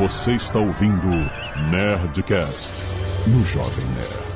Você está ouvindo Nerdcast no Jovem Nerd.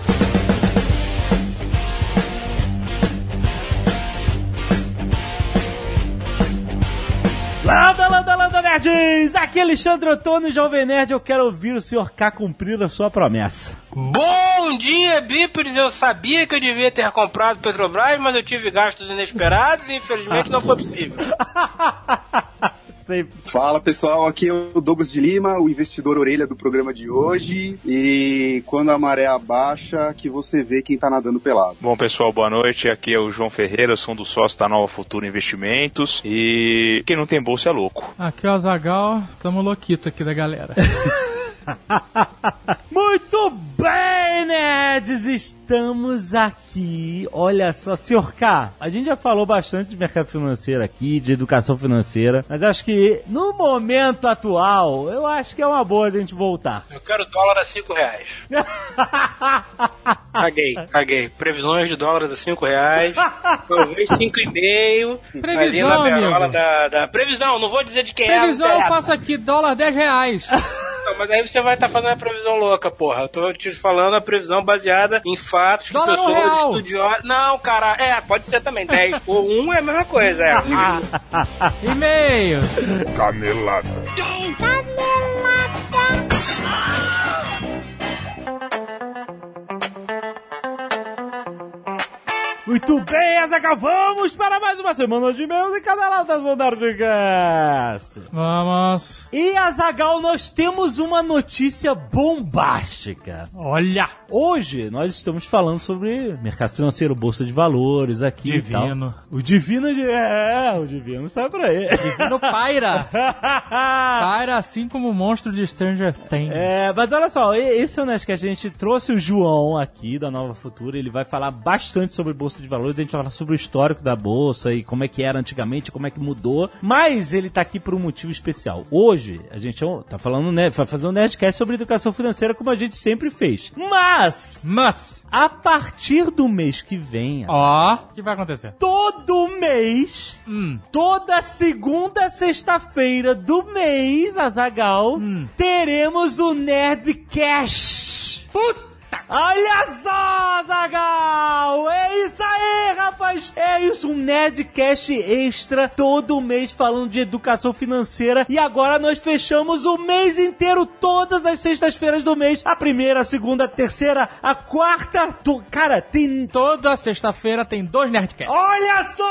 Landa, landa, landa, nerds! Aqui é Alexandre Ottoni, Jovem Nerd. Eu quero ouvir o Sr. K cumprir a sua promessa. Bom dia, bípedes! Eu sabia que eu devia ter comprado Petrobras, mas eu tive gastos inesperados e infelizmente não foi possível. Sempre. Fala pessoal, aqui é o Douglas de Lima, o investidor orelha do programa de hoje. E quando a maré abaixa, que você vê quem tá nadando pelado. Bom, pessoal, boa noite. Aqui é o João Ferreira, sou um dos sócios da Nova Futura Investimentos. E quem não tem bolsa é louco. Aqui é o Azagal, tamo louquito aqui da galera. Muito bem, nerds! Estamos aqui. Olha só, Sr. K, a gente já falou bastante de mercado financeiro aqui, de educação financeira, mas acho que no momento atual, eu acho que é uma boa a gente voltar. Eu quero dólar a 5 reais. Caguei, caguei. Previsões de dólares a 5 reais. Talvez 5,5. Previsão, ali na da, da. Previsão, não vou dizer de quem Previsão é. eu não faço aqui, dólar 10 reais. Não, mas aí você vai estar fazendo a previsão louca, porra. Eu tô te falando a previsão baseada em fatos que Dólar um pessoas estudiosas. Não, cara, é, pode ser também 10. O 1 é a mesma coisa, é. E-mail. Canelada. Muito bem, Azaghal, vamos para mais uma semana de meus e caneladas do Nerdcast. Vamos. E, Azagal, nós temos uma notícia bombástica. Olha. Hoje nós estamos falando sobre mercado financeiro, bolsa de valores aqui e Divino. O divino de... é, o divino está por aí. No Paira. Paira assim como o monstro de Stranger Things. É, mas olha só, esse é o Nerdcast, a gente trouxe o João aqui da Nova Futura, ele vai falar bastante sobre bolsa de valores, a gente vai falar sobre o histórico da bolsa e como é que era antigamente, como é que mudou, mas ele tá aqui por um motivo especial. Hoje, a gente ó, tá falando, né, vai fazer um Nerdcast sobre educação financeira como a gente sempre fez. Mas, Mas, a partir do mês que vem, ó, o que vai acontecer? todo mês, Hum. toda segunda sexta-feira do mês, Azagal, Hum. teremos o Nerdcast. Puta! Olha só, Zagal! É isso aí, rapaz! É isso, um Nerdcast extra todo mês falando de educação financeira. E agora nós fechamos o mês inteiro, todas as sextas-feiras do mês. A primeira, a segunda, a terceira, a quarta. Tu- Cara, tem Toda sexta-feira tem dois Nerdcasts. Olha só!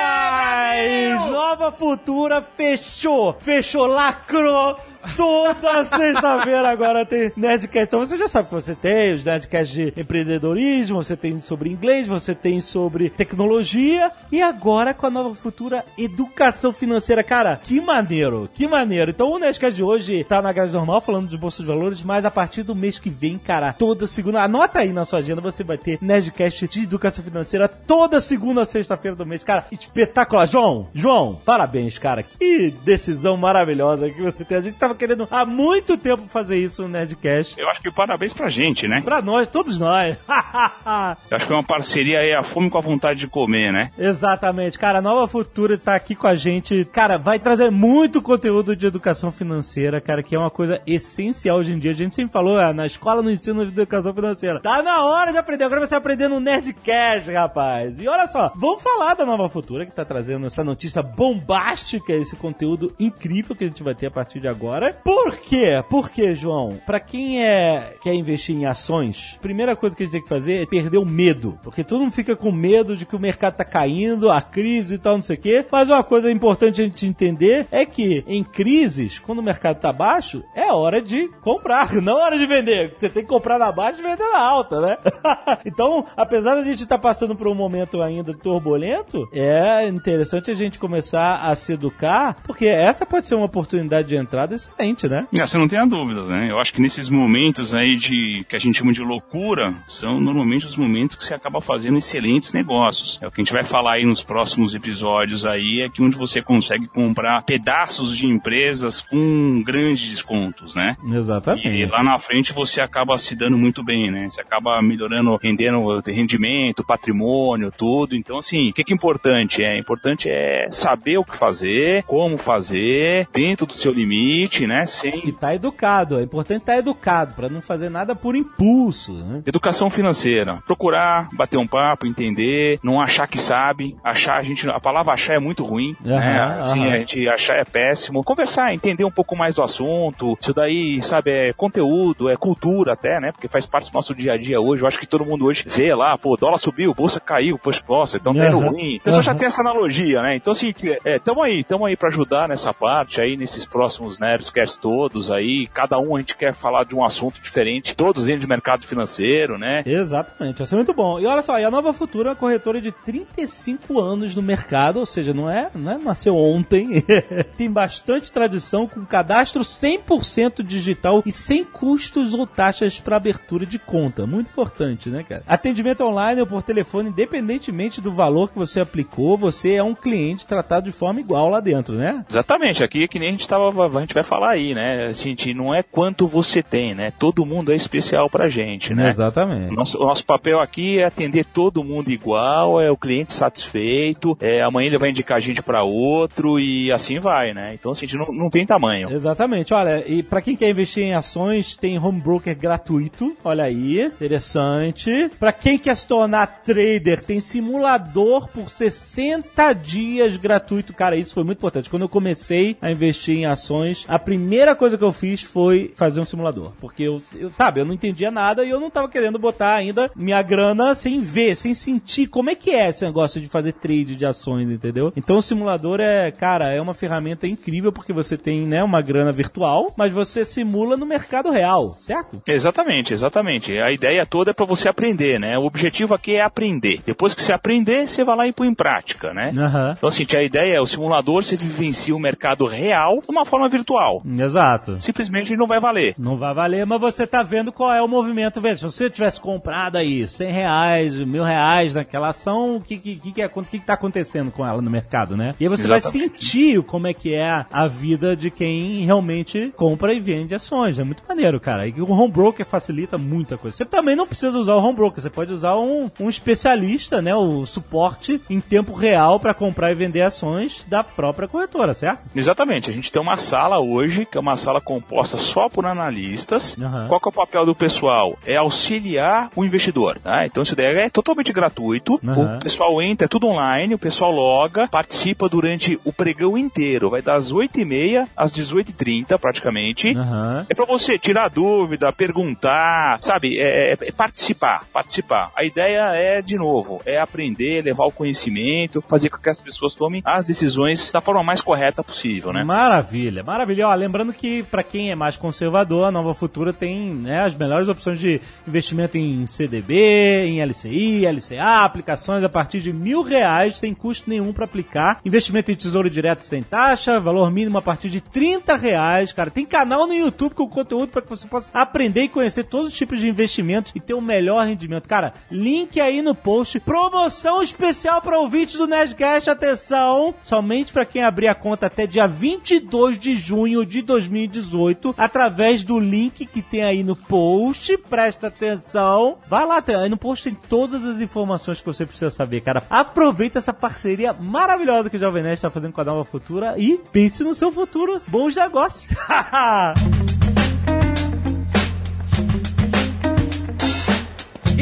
Rapaz! Nova Futura fechou! Fechou, lacrou! Toda sexta-feira agora tem Nerdcast. Então você já sabe que você tem os Nerdcasts de empreendedorismo, você tem sobre inglês, você tem sobre tecnologia e agora com a Nova Futura Educação Financeira. Cara, que maneiro, que maneiro. Então o Nerdcast de hoje tá na grade normal falando de Bolsa de Valores, mas a partir do mês que vem, cara, toda segunda, anota aí na sua agenda, você vai ter Nerdcast de Educação Financeira toda segunda, sexta-feira do mês. Cara, espetacular. João, João, parabéns, cara. Que decisão maravilhosa que você tem. A gente tava querendo há muito tempo fazer isso no Nerdcast. Eu acho que parabéns pra gente, né? Pra nós, todos nós. Eu acho que é uma parceria aí, a fome com a vontade de comer, né? Exatamente, cara, a Nova Futura tá aqui com a gente, cara, vai trazer muito conteúdo de educação financeira, cara, que é uma coisa essencial hoje em dia. A gente sempre falou, ah, na escola não ensina educação financeira. Tá na hora de aprender, agora você vai aprender no Nerdcast, rapaz. E olha só, vamos falar da Nova Futura que tá trazendo essa notícia bombástica, esse conteúdo incrível que a gente vai ter a partir de agora. Por quê? Por quê, João? Pra quem é quer investir em ações, primeira coisa que a gente tem que fazer é perder o medo, porque todo mundo fica com medo de que o mercado tá caindo, a crise e tal, não sei o quê. Mas uma coisa importante a gente entender é que em crises, quando o mercado tá baixo, é hora de comprar, não é hora de vender. Você tem que comprar na baixa e vender na alta, né? então, apesar da gente estar passando por um momento ainda turbulento, é interessante a gente começar a se educar, porque essa pode ser uma oportunidade de entrada excelente, né? Você não tenha dúvidas, né? Eu acho que nesses momentos aí de que a gente chama de loucura, são normalmente os momentos que você acaba fazendo excelentes negócios. É o que a gente vai falar aí nos próximos episódios aí, é que onde você consegue comprar pedaços de empresas com grandes descontos, né? E Exatamente. lá na frente você acaba se dando muito bem, né? Você acaba melhorando, rendendo o rendimento, patrimônio, tudo. Então, assim, o que, que é importante? É importante é saber o que fazer, como fazer, dentro do seu limite mente, né? E Sem tá educado. É importante estar educado, pra não fazer nada por impulso, né? educação financeira. Procurar, bater um papo, entender, não achar que sabe. Achar, a gente. A palavra achar é muito ruim. Aham, né? Assim, aham. a gente achar é péssimo. Conversar, entender um pouco mais do assunto. Isso daí, sabe, é conteúdo, é cultura até, né? Porque faz parte do nosso dia a dia hoje. Eu acho que todo mundo hoje vê lá, pô, dólar subiu, bolsa caiu, poxa, nossa, então tá indo Aham, ruim. O pessoal já aham. tem essa analogia, né? Então, assim, é, tamo aí, tamo aí pra ajudar nessa parte aí, nesses próximos Nerdcasts todos aí. Cada um a gente quer falar de um assunto diferente, todos dentro de mercado financeiro, né? Exatamente, vai ser muito bom. E olha só, e a Nova Futura é uma corretora de 35 anos no mercado, ou seja, não é, não é nasceu ontem. Tem bastante tradição com cadastro 100% digital e sem custos ou taxas para abertura de conta. Muito importante, né, cara? Atendimento online ou por telefone, independentemente do valor que você aplicou, você é um cliente tratado de forma igual lá dentro, né? Exatamente, aqui é que nem a gente tava, a gente vai falar aí, né? A gente não é quanto você tem, né? Todo mundo é especial pra gente, né? Exatamente. Nosso, nosso papel aqui é atender todo mundo igual, é o cliente satisfeito, é, amanhã ele vai indicar a gente pra outro e assim vai, né? Então, assim, a gente não, não tem tamanho. Exatamente. Olha, e pra quem quer investir em ações, tem home broker gratuito. Olha aí, interessante. Pra quem quer se tornar trader, tem simulador por 60 dias gratuito. Cara, isso foi muito importante. Quando eu comecei a investir em ações, a primeira coisa que eu fiz foi fazer um simulador, porque eu, eu sabe, eu não entendia nada e eu não tava querendo botar ainda minha grana sem ver, sem sentir como é que é esse negócio de fazer trade de ações, entendeu? Então o simulador é, cara, é uma ferramenta incrível porque você tem, né, uma grana virtual, mas você simula no mercado real, certo? Exatamente, exatamente. A ideia toda é pra você aprender, né? O objetivo aqui é aprender. Depois que você aprender, você vai lá e põe em prática, né? Aham. Então, assim, a ideia é o simulador, você vivencia o mercado real de uma forma virtual. Exato. Simplesmente não vai valer. Não vai valer, mas você tá vendo qual é o movimento. Veja, se você tivesse comprado aí 100 reais, mil reais naquela ação, o que, que, que, que, é- que que tá acontecendo com ela no mercado, né? E aí você vai Exatamente. sentir como é que é a vida de quem realmente compra e vende ações. É muito maneiro, cara. E o home broker facilita muita coisa. Você também não precisa usar o home broker, você pode usar um, um especialista, né? O suporte em tempo real para comprar e vender ações da própria corretora, certo? Exatamente, a gente tem uma sala hoje, que é uma sala composta só por analistas. Aham. Qual que é o papel do pessoal? É auxiliar o investidor. Tá? Então isso daí é totalmente gratuito. Aham. O pessoal entra, é tudo online, o pessoal loga, participa durante o pregão inteiro. Vai das 8h30 às 18h30, praticamente. Aham. É pra você tirar dúvida, perguntar, sabe? É, é- é participar, participar. A ideia é, de novo, é aprender, levar o conhecimento, fazer com que as pessoas tomem as decisões da forma mais correta possível, né? Maravilha, maravilha. Lembrando que para quem é mais conservador, a Nova Futura tem né, as melhores opções de investimento em CDB, em LCI, LCA, aplicações a partir de mil reais sem custo nenhum para aplicar. Investimento em tesouro direto sem taxa, valor mínimo a partir de 30 reais. Cara, tem canal no YouTube com conteúdo para que você possa aprender e conhecer todos os tipos de investimentos e ter o melhor rendimento. Cara, link aí no post. Promoção especial para ouvintes do Nerdcast. Atenção! Somente para quem abrir a conta até dia 22 de junho de 2018, através do link que tem aí no post. Presta atenção. Vai lá, aí no post tem todas as informações que você precisa saber, cara. Aproveita essa parceria maravilhosa que o Jovem Nerd está fazendo com a Nova Futura e pense no seu futuro. Bons negócios!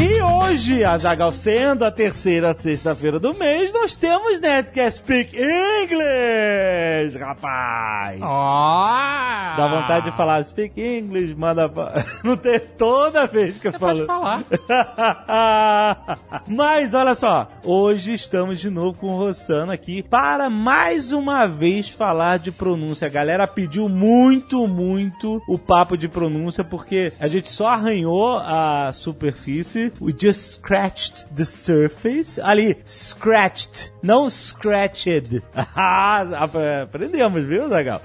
E hoje, Azagal sendo a terceira sexta-feira do mês, nós temos Nerdcast Speak English, rapaz! Ó! Dá vontade de falar Speak English, manda. Não tem toda vez que eu Pode falo. falar. Mas olha só, hoje estamos de novo com o Rossano aqui para mais uma vez falar de pronúncia. A galera pediu muito, muito o papo de pronúncia porque a gente só arranhou a superfície. We just scratched the surface. Ali, scratched, não scratched. Ah, aprendemos, viu, Zagal?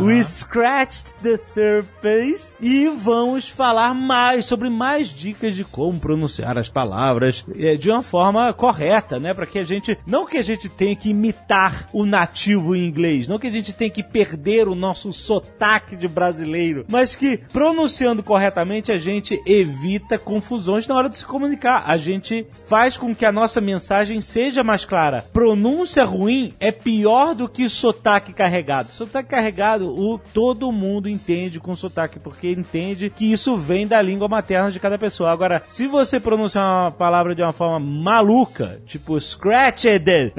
We scratched the surface e vamos falar mais sobre mais dicas de como pronunciar as palavras eh, de uma forma correta, né? Para que a gente, não que a gente tenha que imitar o nativo em inglês, não que a gente tenha que perder o nosso sotaque de brasileiro, mas que pronunciando corretamente a gente evita confusões na hora de se comunicar. lá, a gente faz com que a nossa mensagem seja mais clara. Pronúncia ruim é pior do que sotaque carregado. Sotaque carregado, o, todo mundo entende com sotaque, porque entende que isso vem da língua materna de cada pessoa. Agora, se você pronunciar uma palavra de uma forma maluca, tipo scratched,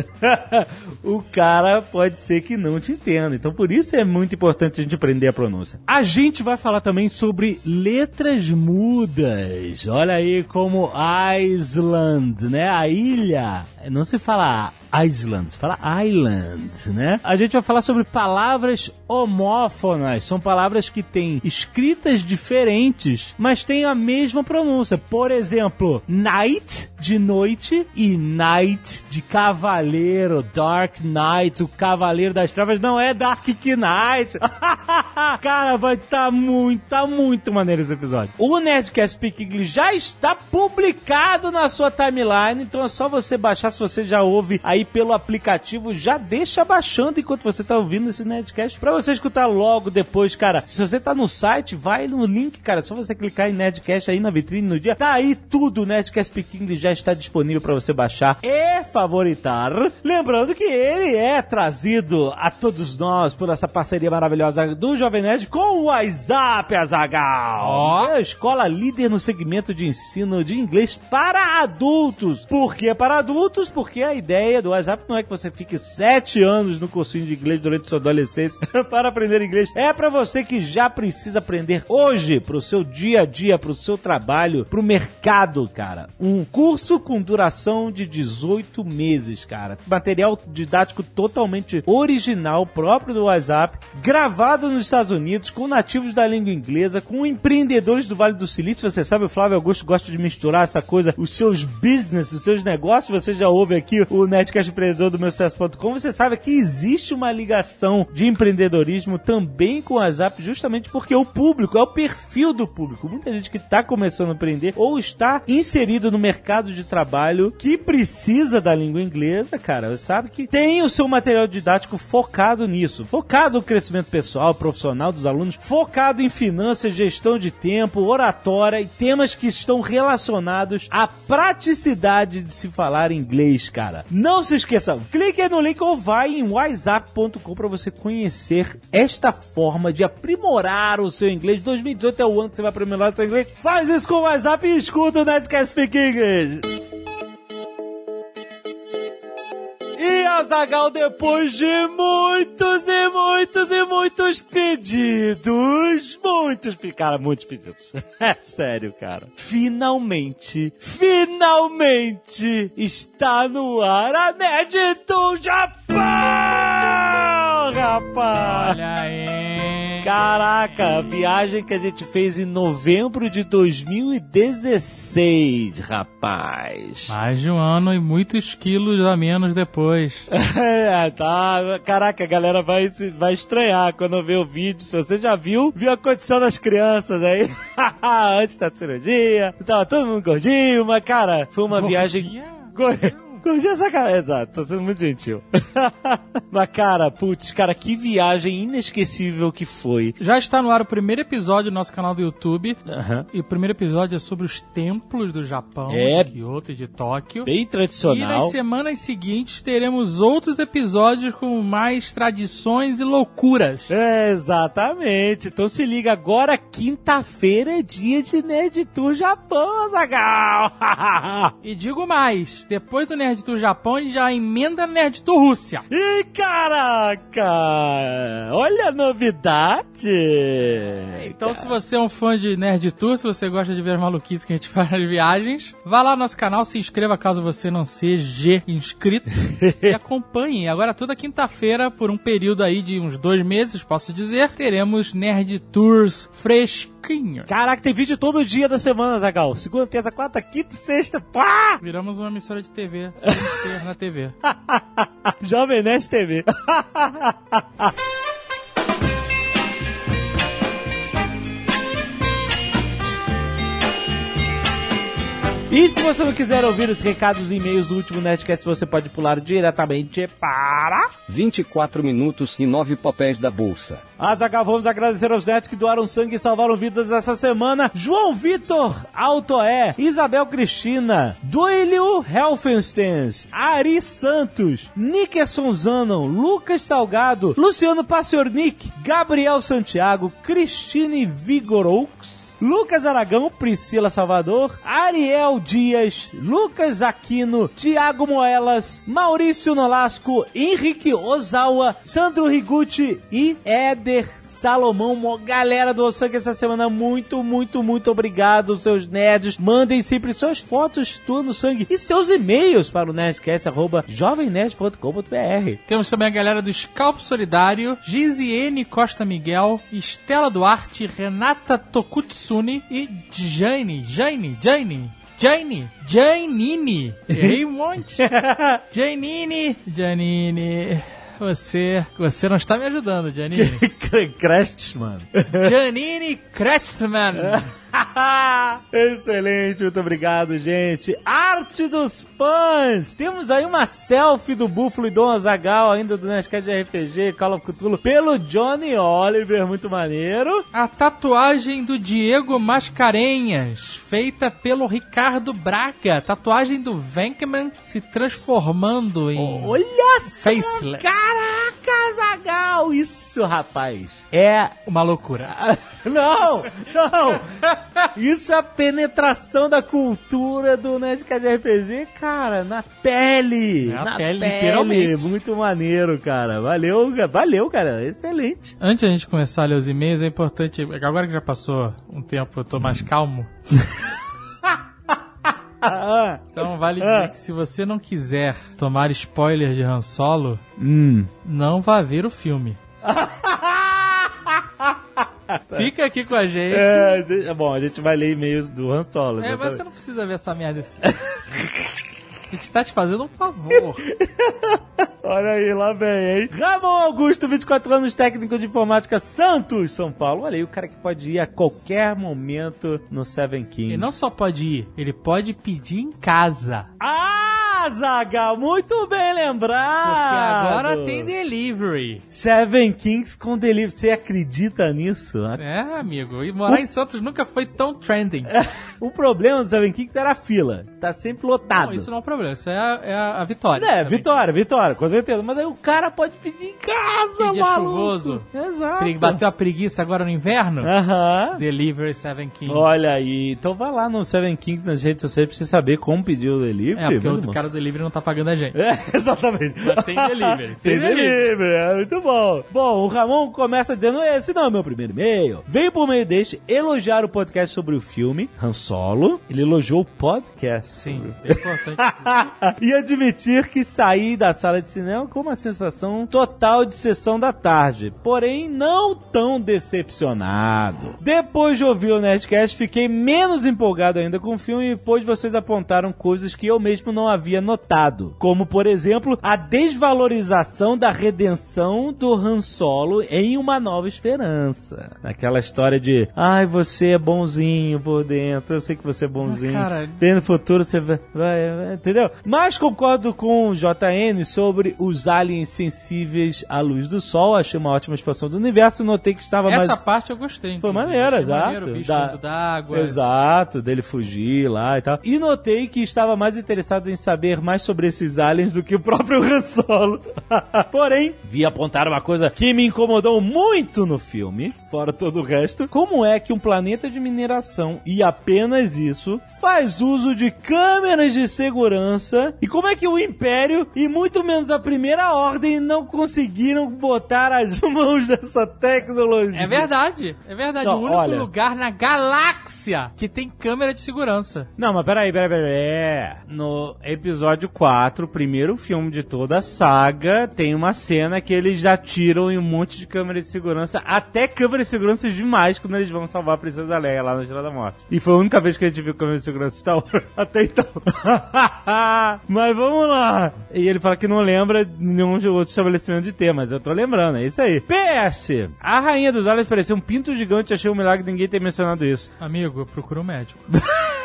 o cara pode ser que não te entenda. Então, por isso é muito importante a gente aprender a pronúncia. A gente vai falar também sobre letras mudas. Olha aí como Island, né? A ilha. Não se fala Island, fala Island, né? A gente vai falar sobre palavras homófonas. São palavras que têm escritas diferentes, mas têm a mesma pronúncia. Por exemplo, night de noite e night de cavaleiro, dark night, o cavaleiro das trevas não é dark knight. Cara, vai tá muito, tá muito maneiro esse episódio. O Nerdcast Speak English já está publicado na sua timeline, então é só você baixar se você já ouve aí pelo aplicativo, já deixa baixando enquanto você tá ouvindo esse Nerdcast pra você escutar logo depois, cara. Se você tá no site, vai no link, cara, só você clicar em Nerdcast aí na vitrine no dia. Tá aí tudo, o Nerdcast English já está disponível para você baixar e favoritar. Lembrando que ele é trazido a todos nós por essa parceria maravilhosa do Jovem Nerd com o WhatsApp Azagal. É a escola líder no segmento de ensino de inglês para adultos. Por que para adultos? Porque a ideia do WhatsApp não é que você fique sete anos no cursinho de inglês durante sua adolescência para aprender inglês. É para você que já precisa aprender hoje para o seu dia a dia, para o seu trabalho, para o mercado, cara. Um curso com duração de 18 meses, cara. Material didático totalmente original, próprio do WhatsApp, gravado nos Estados Unidos, com nativos da língua inglesa, com empreendedores do Vale do Silício. Você sabe, o Flávio Augusto gosta de misturar essa coisa, os seus business, os seus negócios. Você já ouve aqui o Netcast Empreendedor do meu sucesso.com. Você sabe que existe uma ligação de empreendedorismo também com o WhatsApp, justamente porque o público, é o perfil do público. Muita gente que está começando a empreender ou está inserido no mercado de trabalho que precisa da língua inglesa, cara, você sabe que tem o seu material didático focado nisso, focado no crescimento pessoal, profissional dos alunos, focado em finanças, gestão de tempo, oratória e temas que estão relacionados à praticidade de se falar inglês, cara. Não se esqueça, clique no link ou vai em whatsapp.com para você conhecer esta forma de aprimorar o seu inglês. 2018 é o ano que você vai aprimorar o seu inglês. Faz isso com o WhatsApp e escuta o Nerdcast Speak English. Azagal, depois de muitos e muitos e muitos pedidos, muitos, cara, muitos pedidos. É sério, cara. Finalmente, finalmente está no ar a Nerd do Japão, rapaz. Olha aí. Caraca, a viagem que a gente fez em novembro de 2016, rapaz. Mais de um ano e muitos quilos a menos depois. É, tá. Caraca, a galera vai, vai estranhar quando ver o vídeo. Se você já viu, viu a condição das crianças aí. Antes da cirurgia. Tava todo mundo gordinho, mas, cara, foi uma viagem. Gordinha. Gordinha é sacanagem. Exato, tô sendo muito gentil. mas, cara, putz, cara, que viagem inesquecível que foi. Já está no ar o primeiro episódio do nosso canal do YouTube. Aham. E o primeiro episódio é sobre os templos do Japão, É. de Kyoto e de Tóquio. Bem E tradicional. nas semanas seguintes teremos outros episódios com mais tradições e loucuras. É, exatamente. Então se liga agora, quinta-feira é dia de Nerd Tour Japão, Zagal. E digo mais, depois do Nerd Tour Japão, gente já emenda Nerd Tour Rússia. Ih, caraca! Olha a novidade! Então, se você é um fã de Nerd Tour, se você gosta de ver as maluquices que a gente faz nas viagens, vá lá no nosso canal, se inscreva caso você não seja inscrito e acompanhe. Agora, toda quinta-feira, por um período aí de uns dois meses, posso dizer, teremos Nerd Tours fresquinhos. Caraca, tem vídeo todo dia da semana, Zagal. Segunda, terça, quarta, quinta sexta. Pá! Viramos uma emissora de TV, sem ser na TV. Jovem Nerd TV. E se você não quiser ouvir os recados e e-mails do último Nerdcast, você pode pular diretamente para... 24 minutos e 9 papéis da bolsa. Azaghal, vamos agradecer aos netos que doaram sangue e salvaram vidas essa semana. João Vitor Altoé, Isabel Cristina, Duílio Helfenstens, Ari Santos, Nickerson Zanon, Lucas Salgado, Luciano Passiornik, Gabriel Santiago, Cristine Vigoroux, Lucas Aragão, Priscila Salvador, Ariel Dias, Lucas Aquino, Tiago Moelas, Maurício Nolasco, Henrique Ozawa, Sandro Rigucci e Éder Salomão. Galera do Sangue essa semana, muito, muito, muito obrigado, seus nerds. Mandem sempre suas fotos do Ano Sangue e seus e-mails para o nerdcast.jovemnerd.com.br. Temos também a galera do Scalpo Solidário, Giziene Costa Miguel, Estela Duarte, Renata Tokutsuni e Jane, Jane, Jane, Jane, Janine. Errei um monte. Janine, Janine. Você, você não está me ajudando, Janine. Crestman. Janine Kretschmann. Excelente, muito obrigado, gente. Arte dos fãs! Temos aí uma selfie do Búfalo e Dom Azagal, ainda do Nerdcast de RPG, Call of Cthulhu, pelo Johnny Oliver, muito maneiro. A tatuagem do Diego Mascarenhas, feita pelo Ricardo Braga. Tatuagem do Venkman se transformando em Olha só! Caraca, Azagal! Isso, rapaz, é... Uma loucura. Não! Não! Isso é a penetração da cultura do Nerdcast RPG, cara, na pele! Na na pele, literalmente. Muito maneiro, cara. Valeu, valeu, cara. Excelente. Antes de a gente começar a ler os e-mails, é importante. Agora que já passou um tempo, eu tô mais calmo. Ah, Então vale dizer que se você não quiser tomar spoilers de Han Solo, hum. não vá ver o filme. Fica aqui com a gente. É, bom, a gente vai ler e-mails do Han Solo. É, mas você não precisa ver essa merda desse filme. A gente tá te fazendo um favor. Olha aí, lá vem, hein? Ramon Augusto, 24 anos, técnico de informática, Santos, São Paulo. Olha aí, o cara que pode ir a qualquer momento no Seven Kings. Ele não só pode ir, ele pode pedir em casa. Ah, Zaga, muito bem lembrado. Porque agora tem delivery. Seven Kings com delivery. Você acredita nisso? É, amigo. E morar em Santos nunca foi tão trending. O problema do Seven Kings era a fila. Tá sempre lotado. Não, isso não é um problema. Isso é a, é a- vitória. É, vitória, vitória, com certeza. Mas aí o cara pode pedir em casa, Que dia maluco. chuvoso. Exato. Bateu a preguiça agora no inverno? Aham. Delivery Seven Kings. Olha aí, então vai lá no Seven Kings nas redes sociais pra você saber como pedir o delivery. É, porque o cara do delivery não tá pagando a gente. É, exatamente. Mas tem delivery. Tem Tem delivery, é muito bom. Bom, o Ramon começa dizendo: esse não é meu primeiro e-mail. Veio por meio deste elogiar o podcast sobre o filme Han Solo. Ele elogiou o podcast. Sim, é importante. e admitir que saí da sala de cinema com uma sensação total de sessão da tarde, porém não tão decepcionado. Depois de ouvir o Nerdcast, fiquei menos empolgado ainda com o filme, pois vocês apontaram coisas que eu mesmo não havia notado, como por exemplo a desvalorização da redenção do Han Solo em Uma Nova Esperança. Aquela história de, ai, você é bonzinho por dentro, eu sei que você é bonzinho. Ah. Bem no futuro você vai, vai- vai- entendeu? Mas concordo com o JN sobre os aliens sensíveis à luz do sol. Achei uma ótima expansão do universo. Notei que estava Essa mais. parte eu gostei. Foi Achei exato. maneiro, o bicho Da- d'água. Exato, dele fugir lá e tal. E notei que estava mais interessado em saber mais sobre esses aliens do que o próprio Han Solo. Porém, vi apontar uma coisa que me incomodou muito no filme, fora todo o resto. Como é que um planeta de mineração, e apenas isso, faz uso de câmeras de segurança? E como é que o Império, e muito menos a Primeira Ordem, não conseguiram botar as mãos nessa tecnologia? É verdade, é verdade. Não, o único olha. lugar na galáxia que tem câmera de segurança. Não, mas peraí, peraí, peraí. É. No episódio 4, o primeiro filme de toda a saga, tem uma cena que eles já tiram em um monte de câmera de segurança, até câmera de segurança demais quando eles vão salvar a Princesa Leia lá na Estrada da Morte. E foi a única vez que a gente viu câmera de segurança Star Wars, até então. mas vamos lá. E ele fala que não lembra nenhum outro estabelecimento de ter, mas eu tô lembrando, é isso aí. PS! A Rainha dos Aliens parecia um pinto gigante, achei um milagre ninguém ter mencionado isso. Amigo, procura um médico.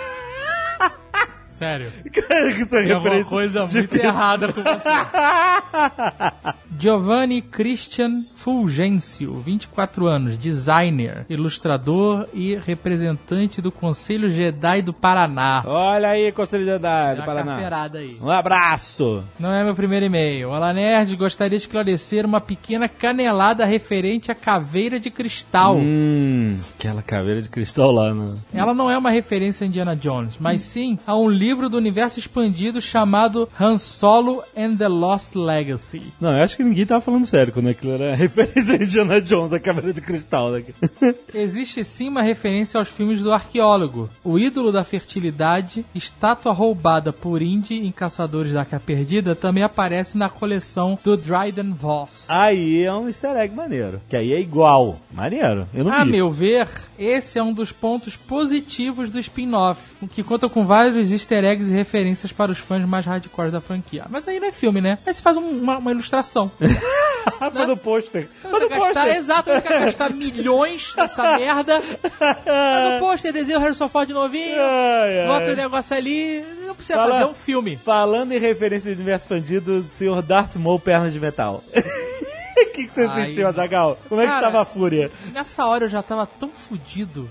Sério. Cara, que Tem alguma coisa muito errada com você. Giovanni Christian Fulgêncio, 24 anos, designer, ilustrador e representante do Conselho Jedi do Paraná. Olha aí, Conselho de Jedi do Paraná. aí. Um abraço. Não é meu primeiro e-mail. Olá, Nerd. Gostaria de esclarecer uma pequena canelada referente à caveira de cristal. Hum, aquela caveira de cristal lá, né? Ela não é uma referência a Indiana Jones, mas sim a um livro do universo expandido chamado Han Solo and the Lost Legacy. Não, eu acho que ninguém tava falando sério quando aquilo era referência a Indiana Jones, a caveira de cristal. Né? Existe sim uma referência aos filmes do arqueólogo. O ídolo da fertilidade, estátua roubada por Indy em Caçadores da Arca Perdida, também aparece na coleção do Dryden Voss. Aí é um easter egg maneiro. Que aí é igual. Maneiro. Eu não A vi. meu ver, esse é um dos pontos positivos do spin-off, o que conta com vários easter eggs e referências para os fãs mais hardcore da franquia. Mas aí não é filme, né? Aí você faz um- uma, uma ilustração. Faz o pôster. Não Faz você o pôster. exato, não quer gastar milhões nessa merda. Faz o pôster, desenho o Harrison Ford novinho, Ai, bota o negócio ali, não precisa Fala- fazer um filme. Falando em referência de universo expandido, senhor Darth Maul, pernas de metal. O que, que você Ai, sentiu, Azagal? Como é que Cara, estava a fúria? Nessa hora eu já tava tão fudido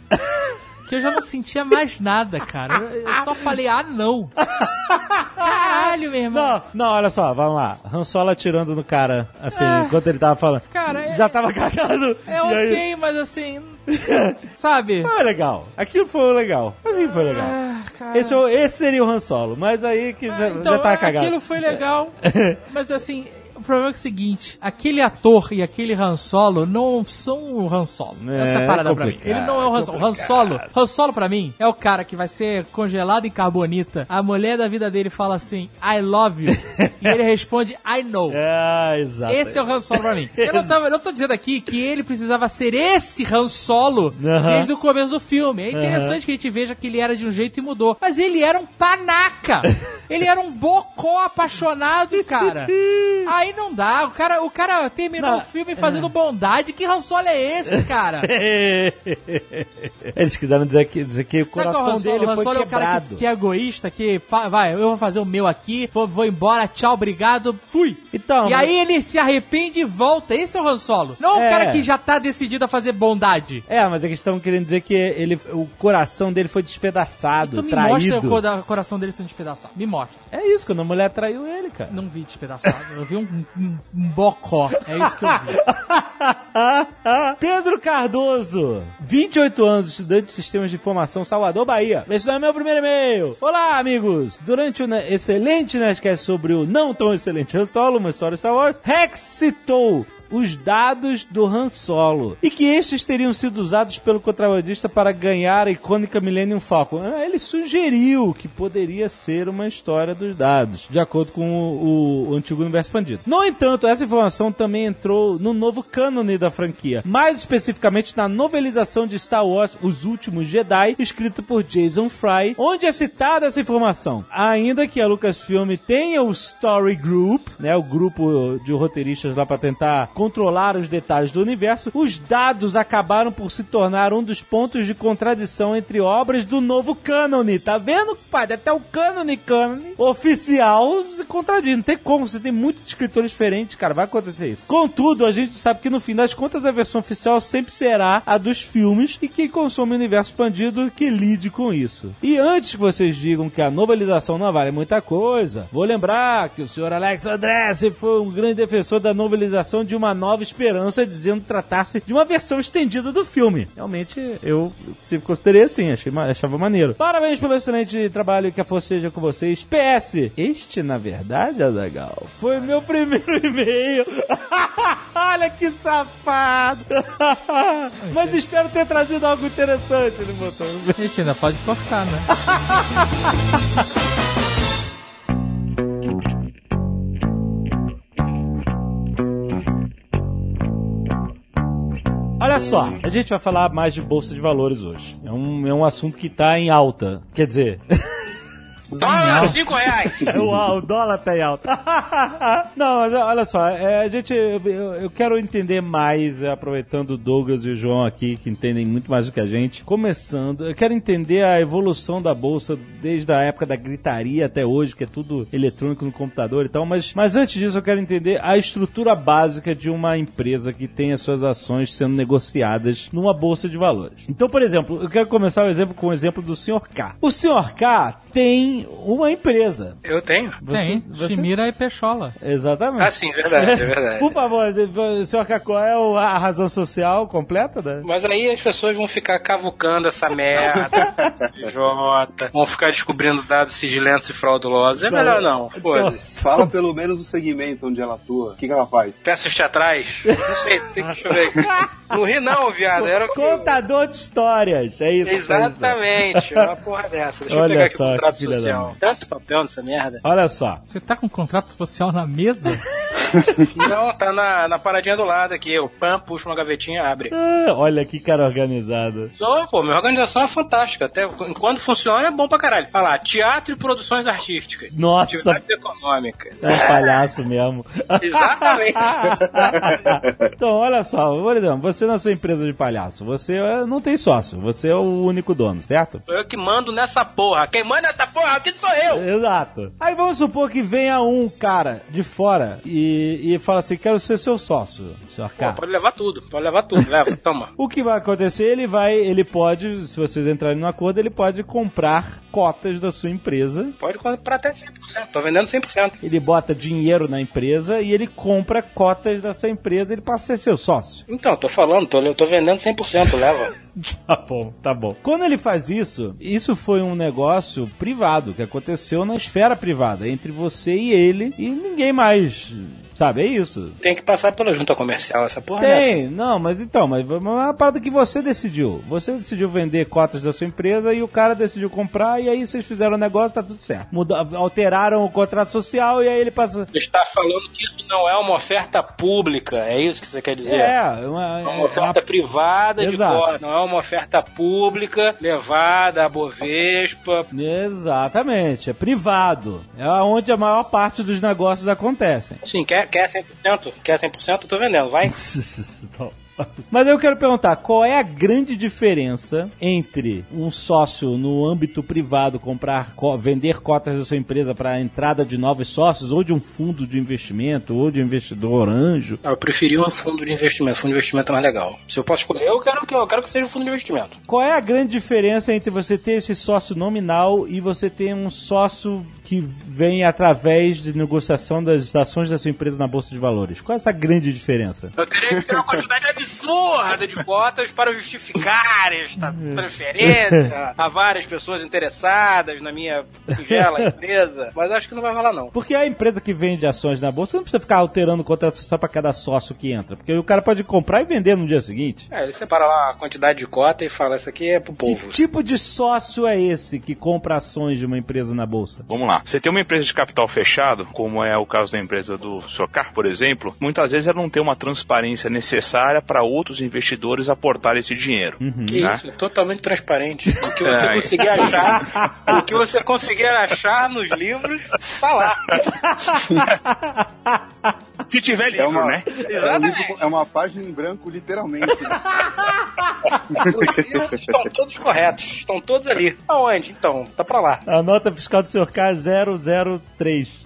que eu já não sentia mais nada, cara. Eu, eu só falei, ah, não. Caralho, meu irmão. Não, não, olha só, vamos lá. Han Solo atirando no cara, assim, enquanto ele tava falando. Cara, é- Já tava cagado. É ok, aí... mas assim. Sabe? Foi legal. Aquilo foi legal. Pra mim foi legal. esse, é esse seria o Han Solo, mas aí que já, então, já tava cagado. aquilo foi legal. mas assim. O problema é o seguinte, aquele ator e aquele Han Solo não são o Han Solo. É, Essa é a parada pra mim. Ele não é o Han Solo. Han Solo, Han Solo pra mim, é o cara que vai ser congelado em carbonita. A mulher da vida dele fala assim, I love you. e ele responde, I know. É, exato. Esse é o Han Solo pra mim. Eu não, tava, eu não tô dizendo aqui que ele precisava ser esse Han Solo desde o começo do filme. É interessante que a gente veja que ele era de um jeito e mudou. Mas ele era um panaca! ele era um bocó apaixonado, cara. Aí não dá. O cara, o cara terminou Não. o filme fazendo bondade. Que Han Solo é esse, cara? Eles quiseram dizer que, dizer que o qual é o coração dele O foi Solo é o cara quebrado. que, que é egoísta, que vai, eu vou fazer o meu aqui, vou, vou embora, tchau, obrigado, fui. Então, e mas- aí ele se arrepende e volta. Esse é o Han Solo. Não o É. cara que já tá decidido a fazer bondade. É, mas eles estão querendo dizer que ele, o coração dele foi despedaçado, Tu me traído. mostra o o coração dele sendo despedaçado. Me mostra. É isso, quando a mulher traiu ele, cara. Não vi despedaçado. Eu vi um, um, bocó. É isso que eu vi. Pedro Cardoso, 28 anos, estudante de sistemas de informação, Salvador, Bahia. Esse não é meu primeiro e-mail. Olá, amigos. Durante o excelente Nerdcast sobre o não tão excelente Han Solo, uma história Star Wars, Rex citou os dados do Han Solo e que estes teriam sido usados pelo contrabandista para ganhar a icônica Millennium Falcon. Ah, Ele sugeriu que poderia ser uma história dos dados, de acordo com o, o antigo universo expandido. No entanto, essa informação também entrou no novo cânone da franquia, mais especificamente na novelização de Star Wars Os Últimos Jedi, escrita por Jason Fry, onde é citada essa informação. Ainda que a Lucasfilm tenha o Story Group, né, o grupo de roteiristas lá para tentar controlar os detalhes do universo, os dados acabaram por se tornar um dos pontos de contradição entre obras do novo cânone. Tá vendo, padre? Até o cânone, cânone oficial se contradiz. Não tem como, você tem muitos escritores diferentes, cara. Vai acontecer isso. Contudo, a gente sabe que no fim das contas a versão oficial sempre será a dos filmes e quem consome o universo expandido que lide com isso. E antes que vocês digam que a novelização não vale muita coisa, vou lembrar que o senhor Alex Andressi foi um grande defensor da novelização de Uma Nova Esperança, dizendo tratar-se de uma versão estendida do filme. Realmente, eu sempre considerei assim, achei, achava maneiro. Parabéns pelo excelente trabalho, que a força seja com vocês. PS, este, na verdade, Azagal, foi meu primeiro e-mail. Olha que safado! Mas espero ter trazido algo interessante, ele botou. A gente ainda pode cortar, né? Olha só, a gente vai falar mais de bolsa de valores hoje. É um, é um assunto que tá em alta. Quer dizer, Dólar 5 reais. Uau, o dólar tá em alta. Não, mas olha só, é, a gente, eu, eu quero entender mais, é, aproveitando o Douglas e o João aqui, que entendem muito mais do que a gente. Começando, eu quero entender a evolução da bolsa desde a época da gritaria até hoje, que é tudo eletrônico no computador e tal. Mas, mas antes disso, eu quero entender a estrutura básica de uma empresa que tem as suas ações sendo negociadas numa bolsa de valores. Então, por exemplo, eu quero começar o exemplo com o exemplo do Sr. K. O Sr. K tem uma empresa. Eu tenho. Você- Tem, você- Chimira e Peixola. Exatamente. Ah, sim, verdade, é verdade. Por favor, senhor qual é a razão social completa? Né? Mas aí as pessoas vão ficar cavucando essa merda, Jota, vão ficar descobrindo dados sigilentos e fraudulosos. É melhor não, foda-se. Fala pelo menos o segmento onde ela atua. O que, que ela faz? Peças teatrais? Não sei, tem que, deixa eu ver aqui. Não ri não, viado, era o que... Contador de histórias, é isso. dizendo. Exatamente, uma porra dessa. Deixa Olha eu pegar aqui só, o contrato social. Mãe. Tanto papel nessa merda. Olha só. Você tá com contrato social na mesa? Não, tá na, na paradinha do lado aqui. O PAM puxa uma gavetinha abre. Ah, olha que cara organizado. Só, pô, minha organização é fantástica. Até quando funciona é bom pra caralho. Olha lá, teatro e produções artísticas. Nossa. Atividades econômicas. É um palhaço mesmo. Exatamente. então, olha só, exemplo, você na sua empresa de palhaço, você eh, não tem sócio, você é o único dono, certo? Sou eu que mando nessa porra. Quem manda nessa porra aqui sou eu. Exato. Aí vamos supor que venha um cara de fora e, e fala assim: quero ser seu sócio, senhor Pô, K. pode levar tudo, pode levar tudo. Leva, toma. O que vai acontecer? Ele vai, ele pode, se vocês entrarem no acordo, ele pode comprar cotas da sua empresa. Pode comprar até 100%. Tô vendendo 100%. Ele bota dinheiro na empresa e ele compra cotas dessa empresa, ele passa a ser seu sócio. Então, tô falando, tô, tô vendendo 100%, leva. Tá bom, tá bom. Quando ele faz isso, isso foi um negócio privado que aconteceu na esfera privada, entre você e ele e ninguém mais. Sabe, é isso. Tem que passar pela junta comercial, essa porra é Tem, não, mas então, mas é uma parada que você decidiu. Você decidiu vender cotas da sua empresa e o cara decidiu comprar, e aí vocês fizeram o negócio, tá tudo certo. Muda, alteraram o contrato social e aí ele passa. Você está falando que isso não é uma oferta pública, é isso que você quer dizer? É, uma, É uma oferta privada de Exato. cota, não é uma oferta pública levada a Bovespa. Exatamente, é privado. É onde a maior parte dos negócios acontecem. Sim, quer, quer 100%? Quer 100%? Eu tô vendendo, vai. Mas eu quero perguntar, qual é a grande diferença entre um sócio no âmbito privado comprar, co- vender cotas da sua empresa para a entrada de novos sócios, ou de um fundo de investimento, ou de um investidor anjo? Ah, Eu preferi um fundo de investimento. Fundo de investimento é mais legal. Se eu posso escolher, eu quero que, eu quero que seja um fundo de investimento. Qual é a grande diferença entre você ter esse sócio nominal e você ter um sócio que vem através de negociação das ações da sua empresa na bolsa de valores? Qual é essa grande diferença? Eu teria que ter uma quantidade absurda de cotas para justificar esta transferência a várias pessoas interessadas na minha singela empresa. Mas acho que não vai rolar, não. Porque a empresa que vende ações na bolsa não precisa ficar alterando o contrato social para cada sócio que entra. Porque o cara pode comprar e vender no dia seguinte. É, ele separa lá a quantidade de cota e fala, isso aqui é pro Que povo. tipo de sócio é esse que compra ações de uma empresa na bolsa? Vamos lá. Você tem uma empresa de capital fechado, como é o caso da empresa do Socar, por exemplo, muitas vezes ela não tem uma transparência necessária para outros investidores aportarem esse dinheiro. Que né? isso, é totalmente transparente. O que você É. conseguir achar, o que você conseguir achar nos livros, tá lá. Se tiver livro, É uma, né? é, um Exatamente. livro- é uma página em branco, literalmente. né? Os livros estão todos corretos, estão todos ali. Aonde? Então, tá pra lá. A nota fiscal do Sr. K é 003.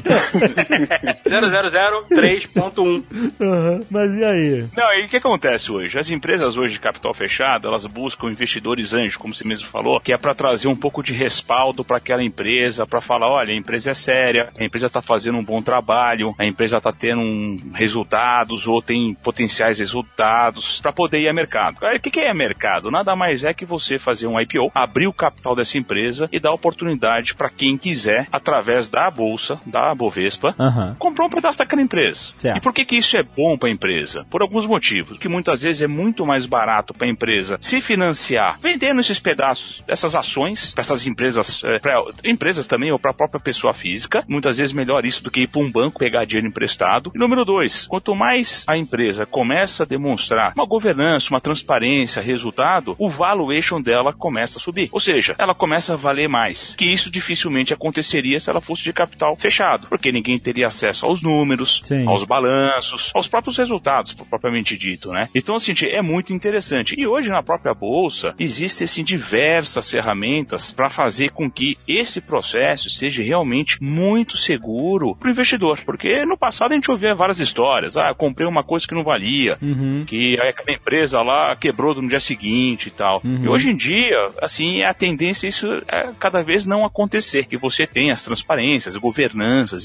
0003.1. Uhum. Mas e aí? Não, e o que acontece hoje? As empresas hoje de capital fechado, elas buscam investidores anjos, como você mesmo falou, que é para trazer um pouco de respaldo para aquela empresa, para falar, olha, a empresa é séria, a empresa está fazendo um bom trabalho, a empresa está tendo um resultados ou tem potenciais resultados para poder ir a mercado. O que que é mercado? Nada mais é que você fazer um IPO, abrir o capital dessa empresa e dar oportunidade para quem quiser, através da bolsa, dar da Bovespa, Aham. comprou um pedaço daquela empresa. Certo. E por que que isso é bom para a empresa? Por alguns motivos. Que muitas vezes é muito mais barato para a empresa se financiar vendendo esses pedaços, essas ações para essas empresas, para empresas também ou para a própria pessoa física. Muitas vezes melhor isso do que ir para um banco pegar dinheiro emprestado. E número dois, quanto mais a empresa começa a demonstrar uma governança, uma transparência, resultado, o valuation dela começa a subir. Ou seja, ela começa a valer mais. Que isso dificilmente aconteceria se ela fosse de capital fechado, porque ninguém teria acesso aos números, Sim. aos balanços, aos próprios resultados, propriamente dito, né? Então, assim, é muito interessante. E hoje na própria bolsa existem assim diversas ferramentas para fazer com que esse processo seja realmente muito seguro para o investidor, porque no passado a gente ouvia várias histórias. Ah, comprei uma coisa que não valia, Uhum. que aquela empresa lá quebrou no dia seguinte e tal. Uhum. E hoje em dia, assim, a tendência é isso é cada vez não acontecer, que você tem as transparências,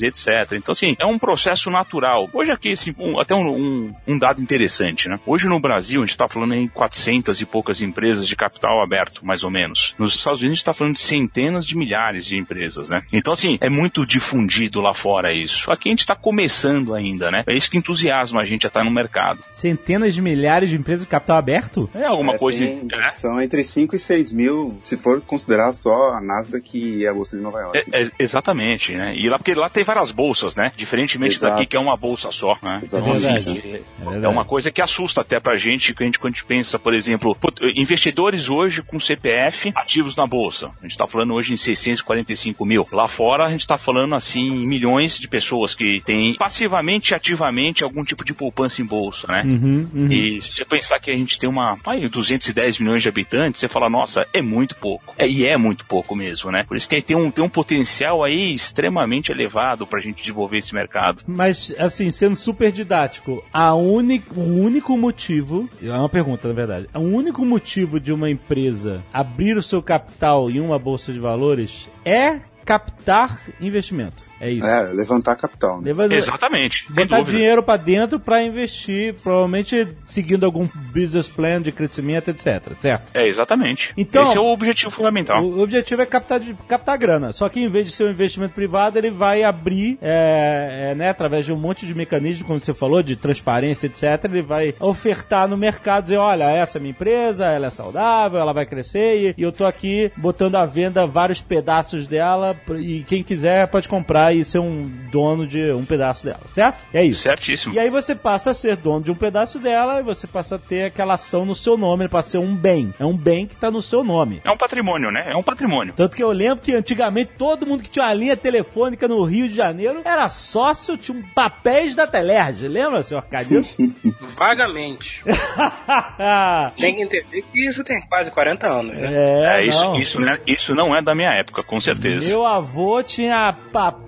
e etc. Então, assim, é um processo natural. Hoje aqui, assim, um- até um, um- um dado interessante, né? Hoje no Brasil, a gente está falando em 400 e poucas empresas de capital aberto, mais ou menos. Nos Estados Unidos, a gente está falando de centenas de milhares de empresas, né? Então, assim, é muito difundido lá fora isso. Aqui a gente está começando ainda, né? É isso que entusiasma a gente a estar no mercado. Centenas de milhares de empresas de capital aberto? É alguma É, coisa... tem- é? São entre 5 e 6 mil, se for considerar só a Nasdaq e a Bolsa de Nova York. É, é, exatamente, né? E lá, porque lá tem várias bolsas, né? Diferentemente Exato. daqui, que é uma bolsa só, né? Então, Exatamente. assim, É é uma coisa que assusta até pra gente, que a gente, quando a gente pensa, por exemplo, investidores hoje com CPF ativos na bolsa. A gente tá falando hoje em 645 mil. Lá fora, a gente tá falando, assim, em milhões de pessoas que têm passivamente e ativamente algum tipo de poupança em bolsa, né? Uhum, uhum. E se você pensar que a gente tem uma aí, 210 milhões de habitantes, você fala, nossa, é muito pouco. É, e é muito pouco mesmo, né? Por isso que tem um, tem um potencial aí extremamente elevado pra gente desenvolver esse mercado. Mas, assim, sendo super didático, a o único motivo, é uma pergunta, na verdade, o único motivo de uma empresa abrir o seu capital em uma bolsa de valores é captar investimento. É isso. É, levantar capital. Né? Leva- Exatamente. botar dinheiro pra dentro pra investir, provavelmente seguindo algum business plan de crescimento, etc. Certo? É, exatamente. Então- Esse é o objetivo fundamental. O objetivo é captar, de- captar grana. Só que em vez de ser um investimento privado, ele vai abrir, é, é, né, através de um monte de mecanismos, como você falou, de transparência, etc. Ele vai ofertar no mercado, dizer, olha, essa é minha empresa, ela é saudável, ela vai crescer e, e eu tô aqui botando à venda vários pedaços dela e quem quiser pode comprar e ser um dono de um pedaço dela, certo? É isso. Certíssimo. E aí você passa a ser dono de um pedaço dela e você passa a ter aquela ação no seu nome, ele passa a ser um bem. É um bem que tá no seu nome. É um patrimônio, né? É um patrimônio. Tanto que eu lembro que antigamente todo mundo que tinha uma linha telefônica no Rio de Janeiro era sócio, tinha um papéis da Telerge. Lembra, senhor Arcadio? Vagamente. Tem que entender que isso tem quase 40 anos, né? é, É, isso, não. isso, né, isso não é da minha época, com certeza. Meu avô tinha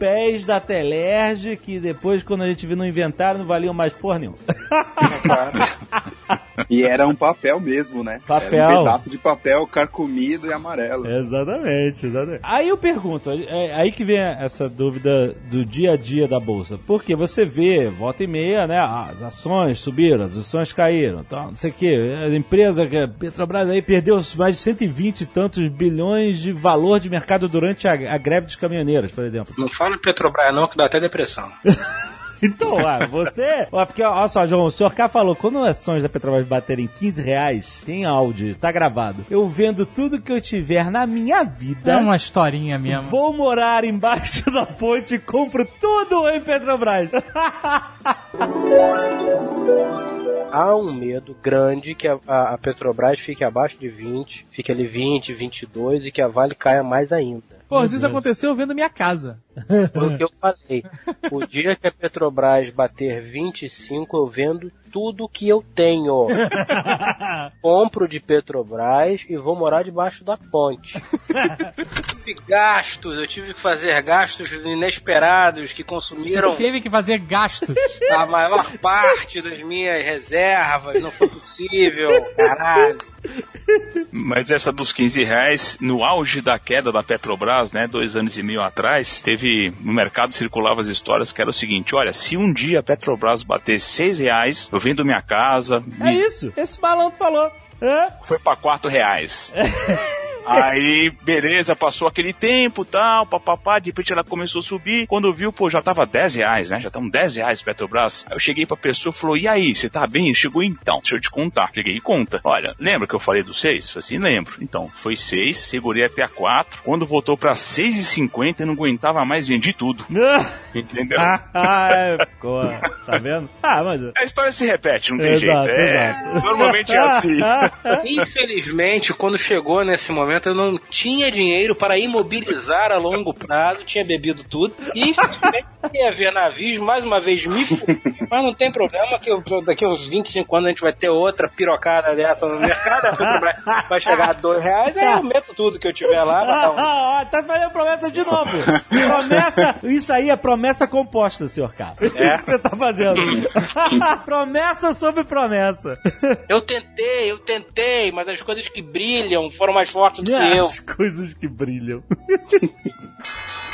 papéis da Telerge que depois, quando a gente viu no inventário, não valiam mais porra nenhuma. E era um papel mesmo, né? Papel. Era um pedaço de papel carcomido e amarelo. Exatamente, exatamente. Aí eu pergunto, é aí que vem essa dúvida do dia a dia da bolsa. Porque você vê, volta e meia, né? As ações subiram, as ações caíram, então, não sei o quê. A empresa, que a Petrobras aí perdeu mais de 120 e tantos bilhões de valor de mercado durante a, a greve dos caminhoneiros, por exemplo. Não fala Petrobras não, que dá até depressão. Então, ah, você. Ó, porque, olha só, João, o senhor K falou: quando as ações da Petrobras baterem 15 reais, tem áudio, tá gravado. Eu vendo tudo que eu tiver na minha vida. É uma historinha mesmo. Vou morar embaixo da ponte e compro tudo em Petrobras. Há um medo grande que a, a- a Petrobras fique abaixo de 20, fique ali 20, 22 e que a Vale caia mais ainda. Pô, isso aconteceu vendo minha casa. Foi o que eu falei. O dia que a Petrobras bater 25, eu vendo tudo que eu tenho. Compro de Petrobras e vou morar debaixo da ponte. tive gastos, eu tive que fazer gastos inesperados que consumiram Teve que fazer gastos. a maior parte das minhas reservas, não foi possível, caralho. Mas essa dos 15 reais, no auge da queda da Petrobras, né, dois anos e meio atrás, teve, no mercado circulava as histórias que era o seguinte, olha, se um dia a Petrobras bater 6 reais, eu vendo minha casa, É me- isso, esse malandro falou. É? foi para 4 reais. Aí, beleza, passou aquele tempo tal, papapá, de repente ela começou a subir. Quando viu, pô, já tava 10 reais, né? Já estavam 10 reais Petrobras. Aí eu cheguei pra pessoa e falou: E aí, você tá bem? Chegou então, deixa eu te contar. Cheguei e conta. Olha, lembra que eu falei do 6? Falei assim, lembro. Então, foi 6, segurei até a 4. Quando voltou pra 6,50, eu não aguentava mais, vendi tudo. Entendeu? ah, é, pô, tá vendo? Ah, mas. A história se repete, não tem Exato, jeito. É, exato. normalmente é assim. Infelizmente, quando chegou nesse momento, eu não tinha dinheiro para imobilizar a longo prazo, tinha bebido tudo. E infelizmente ia ver navios, mais uma vez me. Mas não tem problema, que eu- daqui a uns 25 anos a gente vai ter outra pirocada dessa no mercado, vai chegar a 2 reais, aí eu meto tudo que eu tiver lá um tá fazendo promessa de novo. Promessa, isso aí é promessa composta, senhor K. É isso que você tá fazendo. promessa sobre promessa. Eu tentei, eu tentei, mas as coisas que brilham foram mais fortes As coisas que brilham.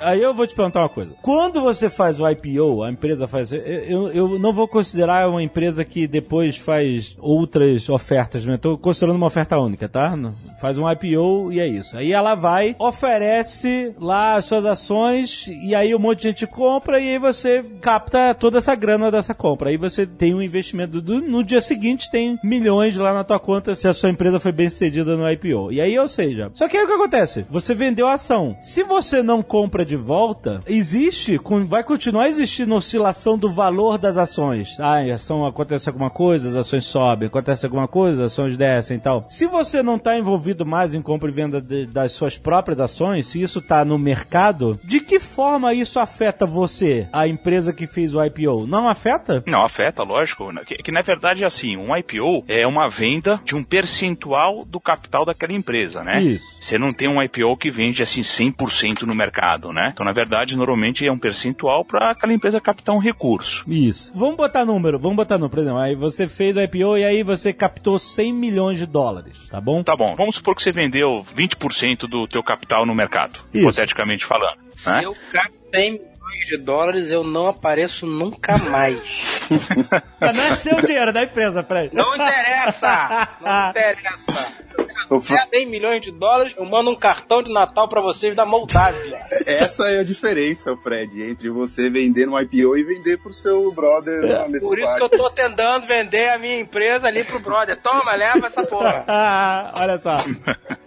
Aí eu vou te perguntar uma coisa. Quando você faz o IPO, a empresa faz. Eu, eu, não vou considerar uma empresa que depois faz outras ofertas, né? Tô considerando uma oferta única, tá? Faz um IPO e é isso. Aí ela vai, oferece lá as suas ações e aí um monte de gente compra e aí você capta toda essa grana dessa compra. Aí você tem um investimento do, no dia seguinte tem milhões lá na tua conta se a sua empresa foi bem sucedida no IPO. E aí, ou seja, só que aí o que acontece? Você vendeu a ação. Se você não compra de volta, existe, com- vai continuar existindo oscilação do valor das ações. Ah, a ação acontece alguma coisa, as ações sobem, acontece alguma coisa, as ações descem e tal. Se você não está envolvido mais em compra e venda de- das suas próprias ações, se isso está no mercado, de que forma isso afeta você, a empresa que fez o IPO? Não afeta? Não, afeta, lógico. Que, que na verdade é assim, um IPO é uma venda de um percentual do capital daquela empresa, né? Isso. Você não tem um IPO que vende assim 100% no mercado, né? Então, na verdade, normalmente é um percentual para aquela empresa captar um recurso. Isso. Vamos botar número, vamos botar número. Por exemplo, aí você fez o IPO e aí você captou 100 milhões de dólares, tá bom? Tá bom, vamos supor que você vendeu 20% do teu capital no mercado, Isso. hipoteticamente falando. Se Né? eu capto 100 milhões de dólares, eu não apareço nunca mais. Mas não é seu dinheiro, é da empresa, Fred. Não interessa! Não interessa! É 100 milhões de dólares, eu mando um cartão de Natal pra vocês da Moldávia. Essa é a diferença, Fred, entre você vender no IPO e vender pro seu brother na mesma Por isso parte. que eu tô tentando vender a minha empresa ali pro brother. Toma, leva essa porra. Ah, olha só.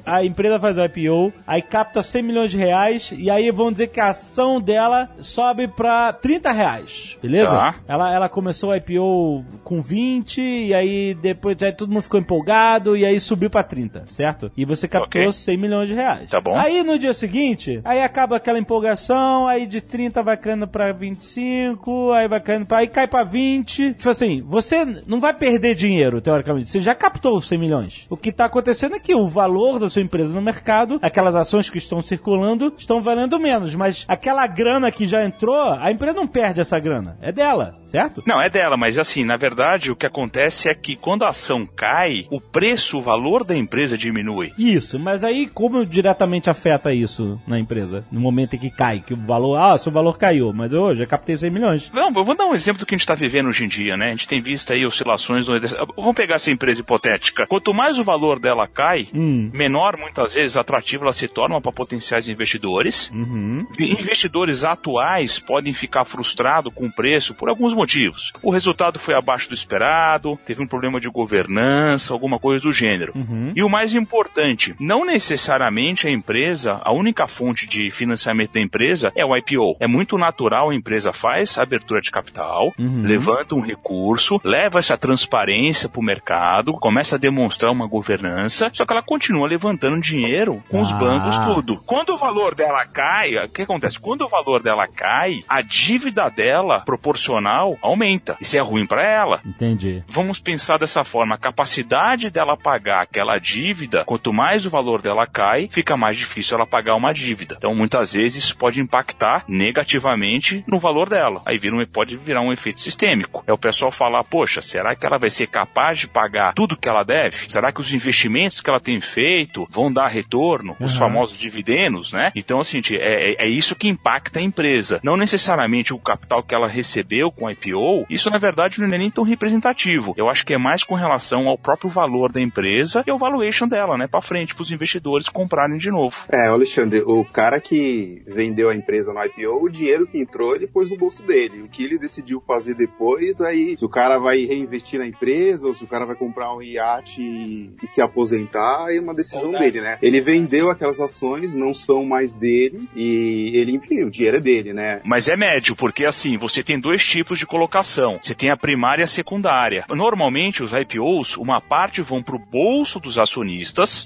A empresa faz o IPO, aí capta 100 milhões de reais, e aí vão dizer que a ação dela sobe pra 30 reais, beleza? Tá. Ela, ela começou o IPO com 20, e aí depois aí todo mundo ficou empolgado, e aí subiu pra 30, certo? E você captou Ok. 100 milhões de reais. Tá bom. Aí no dia seguinte, aí acaba aquela empolgação, aí de 30 vai caindo pra 25, aí vai caindo pra... aí cai pra 20. Tipo assim, você não vai perder dinheiro, teoricamente. Você já captou os 100 milhões. O que tá acontecendo é que o valor da sua empresa no mercado, aquelas ações que estão circulando, estão valendo menos. Mas aquela grana que já entrou, a empresa não perde essa grana. É dela, certo? Não, é dela, mas assim, na verdade, o que acontece é que quando a ação cai, o preço, o valor da empresa diminui. Isso, mas aí como diretamente afeta isso na empresa? No momento em que cai, que o valor, ah, seu valor caiu, mas eu já captei 100 milhões. Não, eu vou dar um exemplo do que a gente está vivendo hoje em dia, né? A gente tem visto aí oscilações. Vamos pegar essa empresa hipotética. Quanto mais o valor dela cai, Hum. menor muitas vezes atrativa ela se torna para potenciais investidores. Uhum. Investidores atuais podem ficar frustrados com o preço por alguns motivos. O resultado foi abaixo do esperado, teve um problema de governança, alguma coisa do gênero. Uhum. E o mais importante, não necessariamente a empresa, a única fonte de financiamento da empresa é o IPO. É muito natural a empresa faz a abertura de capital, Uhum. levanta um recurso, leva essa transparência para o mercado, começa a demonstrar uma governança, só que ela continua levantando dinheiro com os Ah. bancos tudo. Quando o valor dela cai, o que acontece? Quando o valor dela cai, a dívida dela proporcional aumenta. Isso é ruim para ela. Entendi. Vamos pensar dessa forma, a capacidade dela pagar aquela dívida, quanto mais o valor dela cai, fica mais difícil ela pagar uma dívida. Então, muitas vezes isso pode impactar negativamente no valor dela. Aí vira um, pode virar um efeito sistêmico. É o pessoal falar, poxa, será que ela vai ser capaz de pagar tudo que ela deve? Será que os investimentos que ela tem feito vão dar retorno, os Uhum. famosos dividendos, né? Então, assim, gente, é, é- é isso que impacta a empresa. Não necessariamente o capital que ela recebeu com a IPO, isso na verdade não é nem tão representativo. Eu acho que é mais com relação ao próprio valor da empresa e ao valuation dela, né? Pra frente, pros investidores comprarem de novo. É, Alexandre, o cara que vendeu a empresa no IPO, o dinheiro que entrou, ele pôs no bolso dele. O que ele decidiu fazer depois, aí, se o cara vai reinvestir na empresa, ou se o cara vai comprar um iate e, e se aposentar, é uma decisão Verdade. dele, né? Ele vendeu aquelas ações, não são mais dele, e ele imprimiu, o dinheiro é dele, né? Mas é médio, porque assim, você tem dois tipos de colocação. Você tem a primária e a secundária. Normalmente, os IPOs, uma parte vão para o bolso dos acionistas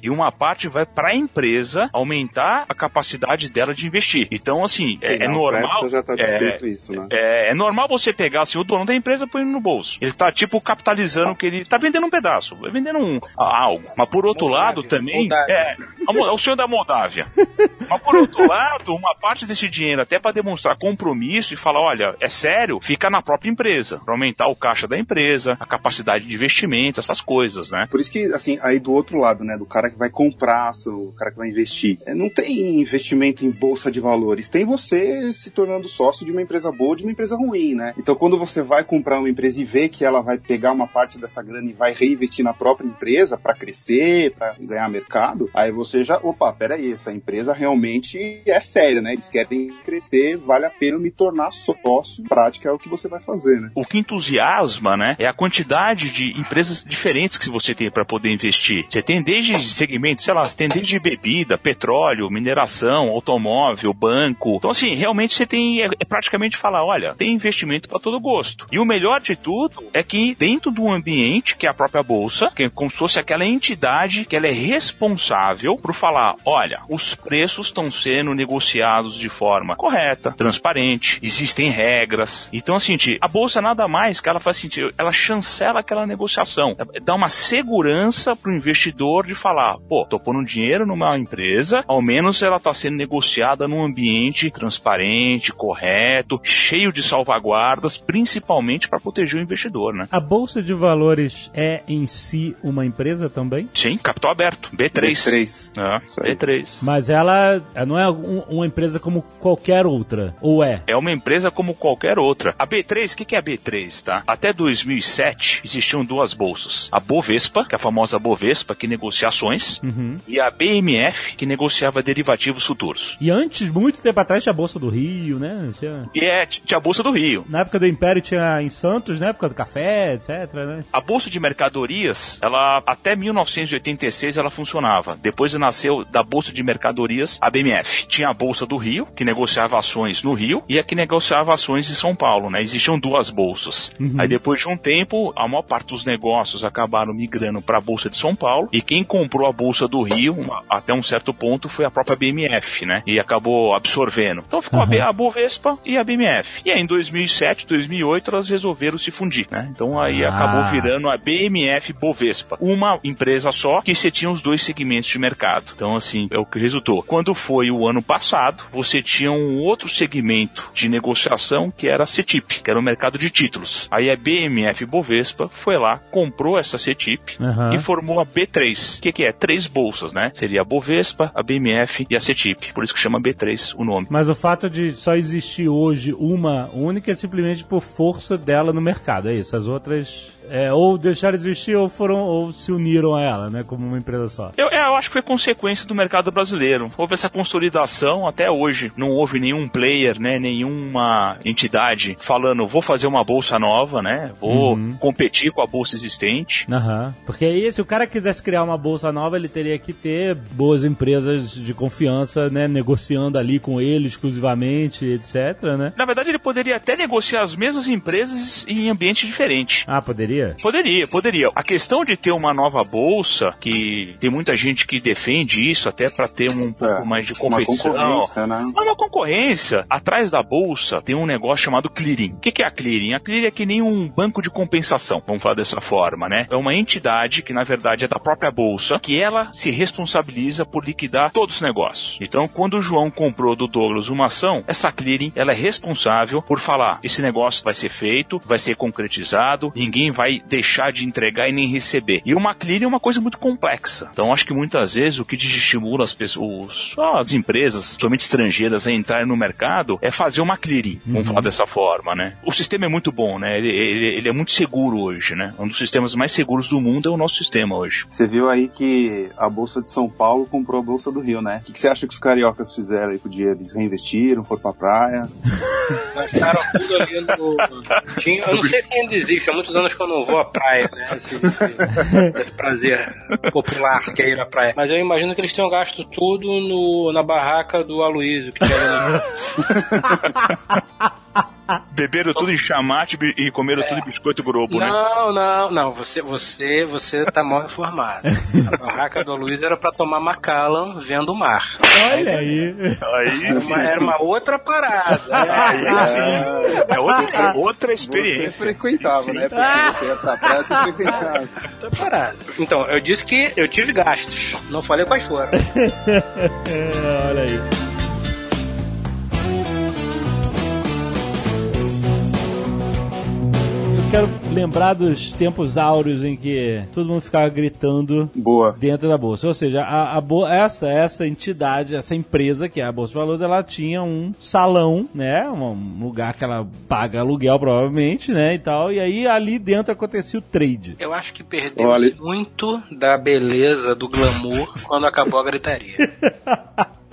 e uma parte vai para a empresa aumentar a capacidade dela de investir. Então, assim, é, Sim, é normal. já tá descrito isso, né? É, é normal você pegar assim, o dono da empresa e pôr no bolso. Ele tá tipo capitalizando que ele tá vendendo um pedaço, vai vendendo um algo. Mas por outro Moldávia, lado também Moldávia. é a Mo- o senhor da Moldávia. Mas por outro lado, uma parte desse dinheiro até para demonstrar compromisso e falar, olha, é sério, fica na própria empresa, para aumentar o caixa da empresa, a capacidade de investimento, essas coisas, né? Por isso que, assim, aí do outro lado, né, do cara que vai comprar o cara que vai investir, é, não tem investimento em bolsa de valores, tem você se tornando sócio de uma empresa boa ou de uma empresa ruim, né? Então, quando você vai comprar uma empresa e vê que ela vai pegar uma parte dessa grana e vai reinvestir na própria empresa para crescer, para ganhar mercado, aí você já, opa, peraí, essa empresa realmente é séria, né? Eles querem crescer, vale a pena me tornar sócio, prática é o que você vai fazer, né? O que entusiasma, né, é a quantidade de empresas diferentes que você tem para poder investir. Você tem desde segmentos, sei lá, tem desde bebida, petróleo, mineração, automóvel, banco. Então, assim, realmente você tem, é, é praticamente falar, olha, tem investimento para todo gosto. E o melhor de tudo é que dentro do ambiente, que é a própria bolsa, que é como se fosse aquela entidade que ela é responsável por falar, olha, os preços estão sendo negociados de forma correta, transparente, existem regras. Então, assim, a bolsa nada mais que ela faz sentido, ela chancela aquela negociação, dá uma segurança pro investidor de falar, pô, tô pondo dinheiro numa empresa, ao menos ela tá sendo negociada num ambiente transparente, correto, cheio de salvaguardas, principalmente para proteger o investidor, né? A Bolsa de Valores é em si uma empresa também? Sim, capital aberto, B3. B3. É, Isso aí. B3. Mas ela não é um- uma empresa como qualquer outra. Ou é? É uma empresa como qualquer outra. A B3, o que, que é a B3, tá? Até 2007 existiam duas bolsas. A Bovespa, que é a famosa Bovespa, que negocia ações, Uhum. e a BMF, que negociava derivativos futuros. E antes, muito tempo atrás, tinha a Bolsa do Rio, né? Tinha- E é, tinha a Bolsa do Rio. Na época do Império tinha em Santos, na época do café, etc, né? A Bolsa de Mercadorias, ela até 1986 ela funcionava. Depois nasceu da Bolsa de Mercadorias a BMF. Tinha a Bolsa do Rio, que negociava ações no Rio, e a que negociava ações em São Paulo, né? Existiam duas bolsas. Uhum. Aí depois de um tempo, a maior parte dos negócios acabaram migrando para a Bolsa de São Paulo, e quem comprou a Bolsa do Rio, uma- até um certo ponto, foi a própria BMF, né? E acabou absorvendo. Então ficou a Aham. B- a Bovespa e a BMF. E aí em 2007, 2008, elas resolveram se fundir, né? Então aí Ah. acabou virando a BMF Bovespa. Uma empresa só que você tinha os dois segmentos de mercado. Então assim, é o que resultou. Quando foi o ano passado, você tinha um outro segmento de negociação que era a CETIP, que era o mercado de títulos. Aí a BMF Bovespa foi lá, comprou essa CETIP Aham. e formou a B3. O que, que é? Três bolsas, né? Seria a Bovespa, a BMF e a CETIP. Por isso que chama B3 o nome. Mas o fato de só existir hoje uma única é simplesmente por força dela no mercado, é isso. As outras é, ou deixaram de existir ou foram ou se uniram a ela, né, como uma empresa só. Eu, é, eu acho que foi consequência do mercado brasileiro. Houve essa consolidação até hoje. Não houve nenhum player, né, nenhuma entidade falando vou fazer uma bolsa nova, né, vou Uhum. competir com a bolsa existente. Aham. Porque aí, se o cara quisesse criar uma bolsa nova, ele teria que ter boas empresas de confiança, né, negociando ali com ele exclusivamente, etc, né? Na verdade, ele poderia até negociar as mesmas empresas em ambiente diferente. Ah, poderia? Poderia, poderia. A questão de ter uma nova bolsa, que tem muita gente que defende isso até para ter um pouco É, mais de Uma competição. concorrência, né? É uma concorrência. Atrás da bolsa tem um negócio chamado clearing. O que que é a clearing? A clearing é que nem um banco de compensação, vamos falar dessa forma, né? É uma entidade que, na verdade, é da própria bolsa, que ela se responsabiliza por liquidar todos os negócios. Então, quando o João comprou do Douglas uma ação, essa clearing, ela é responsável por falar, esse negócio vai ser feito, vai ser concretizado, ninguém vai vai deixar de entregar e nem receber. E uma clearing é uma coisa muito complexa. Então acho que muitas vezes o que desestimula as pessoas, as empresas, somente estrangeiras, a entrarem no mercado é fazer uma clearing, vamos Uhum. falar dessa forma, né? O sistema é muito bom, né? Ele, ele- ele é muito seguro hoje, né? Um dos sistemas mais seguros do mundo é o nosso sistema hoje. Você viu aí que a Bolsa de São Paulo comprou a Bolsa do Rio, né? O que, que você acha que os cariocas fizeram aí pro dia? Eles reinvestiram, foram pra praia? Gastaram tudo ali no. Tinha, eu não sei se ainda existe, há muitos anos que eu não vou à praia, né? Esse, esse- esse prazer popular que é ir à praia. Mas eu imagino que eles tenham gasto tudo no, na barraca do Aloysio, que tinha ali. Beberam tudo em chamate e comeram tudo em biscoito globo, né? Não, não, não. Você, você, você tá mal informado. A barraca do Aloysio era pra tomar Macallan vendo o mar. Olha aí. Aí, Era uma, era uma outra parada. aí É, sim. É outra, outra Você experiência. frequentava, né? Porque você ia pra praia, você frequentava. outra parada. Então, eu disse que eu tive gastos. Não falei quais foram. É, olha aí. Quero lembrar dos tempos áureos em que todo mundo ficava gritando Boa. dentro da bolsa. Ou seja, a, a bo- essa essa entidade, essa empresa que é a Bolsa de Valores, ela tinha um salão, né, um lugar que ela paga aluguel provavelmente, né, e tal. E aí ali dentro acontecia o trade. Eu acho que perdeu Olha- muito da beleza, do glamour, quando acabou a gritaria.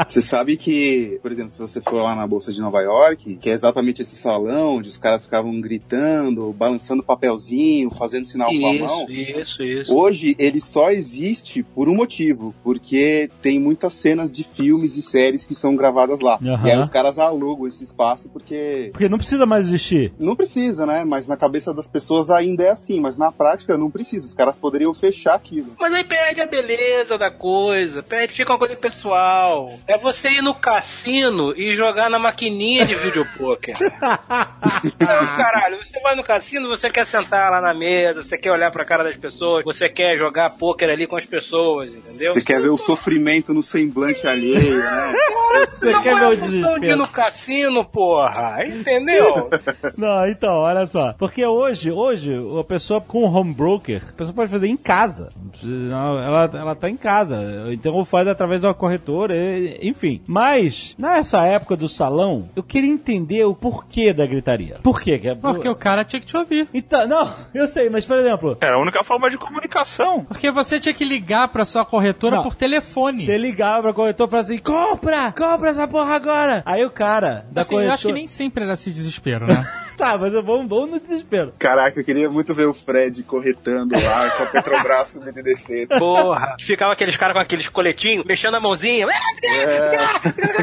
Você sabe que, por exemplo, se você for lá na Bolsa de Nova York, que é exatamente esse salão onde os caras ficavam gritando, balançando papelzinho, fazendo sinal com a mão. Isso, isso, isso. Hoje ele só existe por um motivo, porque tem muitas cenas de filmes e séries que são gravadas lá. Aham. E aí os caras alugam esse espaço porque Porque não precisa mais existir. não precisa, né? Mas na cabeça das pessoas ainda é assim, mas na prática não precisa. Os caras poderiam fechar aquilo. Mas aí perde a beleza da coisa, perde, fica uma coisa pessoal. É você ir no cassino e jogar na maquininha de videopoker. Não, caralho, você vai no cassino, você quer sentar lá na mesa, você quer olhar pra cara das pessoas, você quer jogar poker ali com as pessoas, entendeu? Você quer ver o sofrimento no semblante alheio, né? Você Não quer é ver a o função de ir desespero? no cassino, porra, entendeu? Não, então, olha só. Porque hoje, hoje, a pessoa com home broker, a pessoa pode fazer em casa. Ela, ela tá em casa. Então faz através de uma corretora, enfim. Mas, nessa época do salão, eu queria entender o porquê da gritaria. Por quê? É- Porque o cara tinha que te ouvir. Então, não, eu sei, mas por exemplo, É a única forma de comunicação. Porque você tinha que ligar pra sua corretora Não. por telefone. você ligava pra corretor e falava assim: compra, compra essa porra agora. Aí o cara da Assim, eu corretora. acho que nem sempre era esse desespero, né? Tá, mas vamos, vamos no desespero. Caraca, eu queria muito ver o Fred corretando lá com a Petrobras subindo e descendo. Porra, ficava aqueles caras com aqueles coletinhos, mexendo a mãozinha.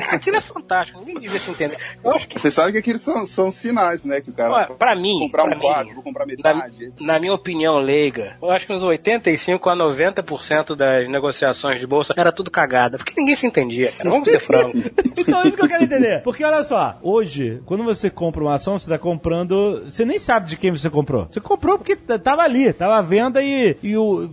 Aquilo é fantástico, ninguém devia se entender. Eu acho que, Você sabe que aqueles são, são sinais, né? Que o cara Ó, pra mim, comprar pra um mim, quadro, vou comprar na, metade. na minha opinião leiga, eu acho que uns 85 a 90% das negociações de bolsa era tudo cagada, porque ninguém se entendia, cara. Vamos ser francos. Então, isso que eu quero entender. Porque olha só, hoje, quando você compra uma ação, você tá comprando. Você nem sabe de quem você comprou. Você comprou porque tava ali, tava à venda e, e o.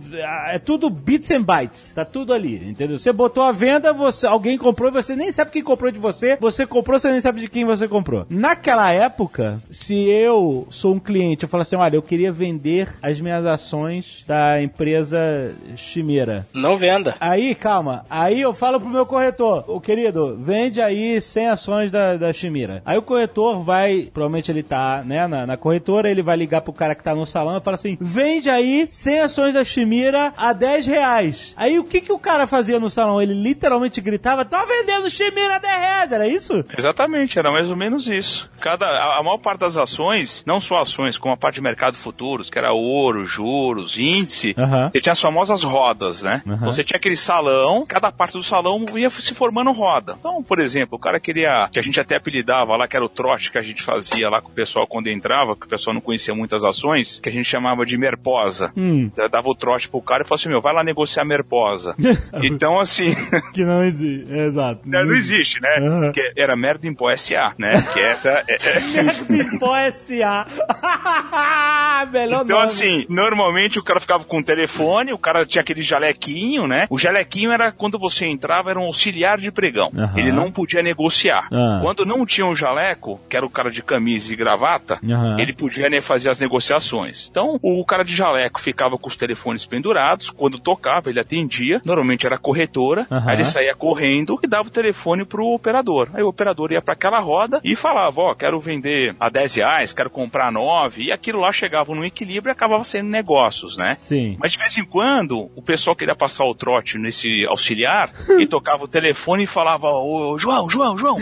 É tudo bits and bytes. Tá tudo ali, entendeu? Você botou a venda, você, alguém comprou e você nem sabe quem comprou de você. Você comprou, você nem sabe de quem você comprou. Naquela época, se eu sou um cliente, eu falo assim: olha, eu queria vender as minhas ações da empresa Chimera. Não venda. Aí, calma. Aí eu falo pro meu corretor, ô querido, vende aí 100 ações da, da Chimira. Aí o corretor vai, provavelmente ele tá, né, na, na corretora, ele vai ligar pro cara que tá no salão e fala assim, vende aí 100 ações da Chimira a 10 reais. Aí o que que o cara fazia no salão? Ele literalmente gritava, tô vendendo Chimira a 10 reais, era isso? Exatamente, era mais ou menos isso. Cada, a, a maior parte das ações, não só ações, como a parte de mercado futuros, que era ouro, juros, índice, você tinha as famosas rodas, né? Então você tinha aquele salão, cada parte do salão ia se formando roda. Então, por exemplo, o cara queria, que a gente até apelidava lá, que era o trote que a gente fazia lá com o pessoal quando entrava, que o pessoal não conhecia muitas ações, que a gente chamava de merposa. Hum, Eu Dava o trote pro cara e falava assim, meu, vai lá negociar merposa. então, assim, que não existe, exato. não existe, né? Aham. Que era merda em pó SA, né? Que essa é, é- Merda em pó S.A. Melhor Então, nome. assim, normalmente o cara ficava com o telefone, o cara tinha aquele jalequinho, né? O jalequinho era quando você entrava, era um auxiliar de pregão. Aham. Ele não podia negociar. Ah. Quando não tinha um jaleco, que era o cara de camisa e gravata, Aham. ele podia né, fazer as negociações. Então, o cara de jaleco ficava com os telefones pendurados, quando tocava, ele atendia, normalmente era corretora, Aham. aí ele saía correndo e dava o telefone pro operador. Aí o operador ia para aquela roda e falava, ó, quero vender a 10 reais, quero comprar a 9, e aquilo lá chegava num equilíbrio e acabava sendo negócios, né? Sim. Mas de vez em quando, o pessoal queria passar o trote nesse auxiliar e tocava o telefone e falava: Ô, João, João, João.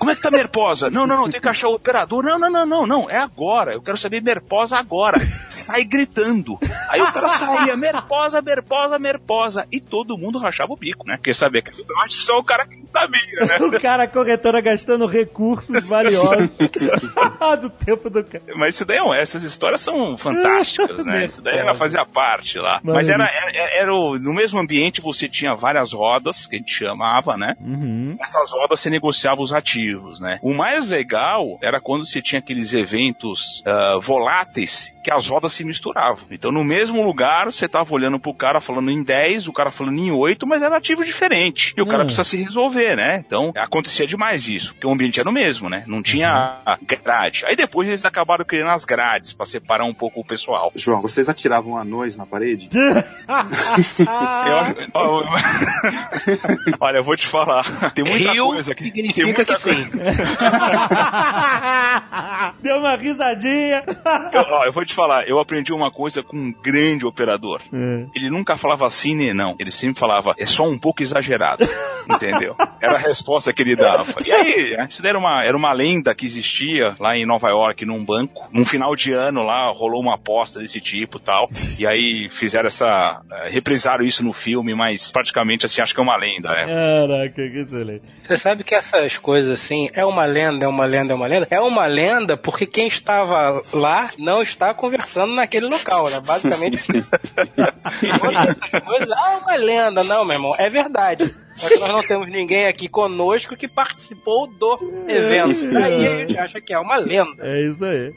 Como é que tá Merposa? Não, não, não, tem que achar o operador. Não, não, não, não, não, é agora. Eu quero saber Merposa agora. Sai gritando. Aí o cara saía, Merposa, Merposa, Merposa. E todo mundo rachava o bico, né? Porque sabia que só o cara que sabia, né? O cara, a corretora, gastando recursos valiosos do tempo do cara. Mas isso daí, é um- essas histórias são fantásticas, né? Isso daí ela fazia parte lá. Mas era, era, era o- no mesmo ambiente você tinha várias rodas, que a gente chamava, né? Uhum. Nessas rodas você negociava os ativos, né? O mais legal era quando você tinha aqueles eventos ah, voláteis que as rodas se misturavam. Então, no mesmo lugar, você tava olhando pro cara falando em 10, o cara falando em 8, mas era ativo diferente. E o cara Hum. precisa se resolver, né? Então, acontecia demais isso, porque o ambiente era o mesmo, né? Não tinha a grade. Aí depois eles acabaram criando as grades pra separar um pouco o pessoal. João, vocês atiravam anões na parede? Eu- ó, Olha, eu vou te falar. Tem muita Rio coisa aqui. Tem significa muita que coisa. sim. Deu uma risadinha. Eu, ó, eu vou te falar, eu aprendi uma coisa com um grande operador. Ele nunca falava sim nem não. Ele sempre falava, é só um pouco exagerado. Entendeu? Era a resposta que ele dava. E aí, isso daí era uma, era uma lenda que existia lá em Nova York, num banco. Num final de ano lá, rolou uma aposta desse tipo e tal. E aí fizeram essa. eh, reprisaram isso no filme, mas praticamente assim, acho que é uma lenda, né? Caraca, que excelente. Você sabe que essas coisas assim, é uma lenda, é uma lenda, é uma lenda? É uma lenda porque quem estava lá não está conversando naquele local, né? Basicamente isso. Ah, é uma lenda. Não, meu irmão, é verdade. Só que nós não temos ninguém aqui conosco que participou do evento. Aí a gente acha que é uma lenda. É isso aí.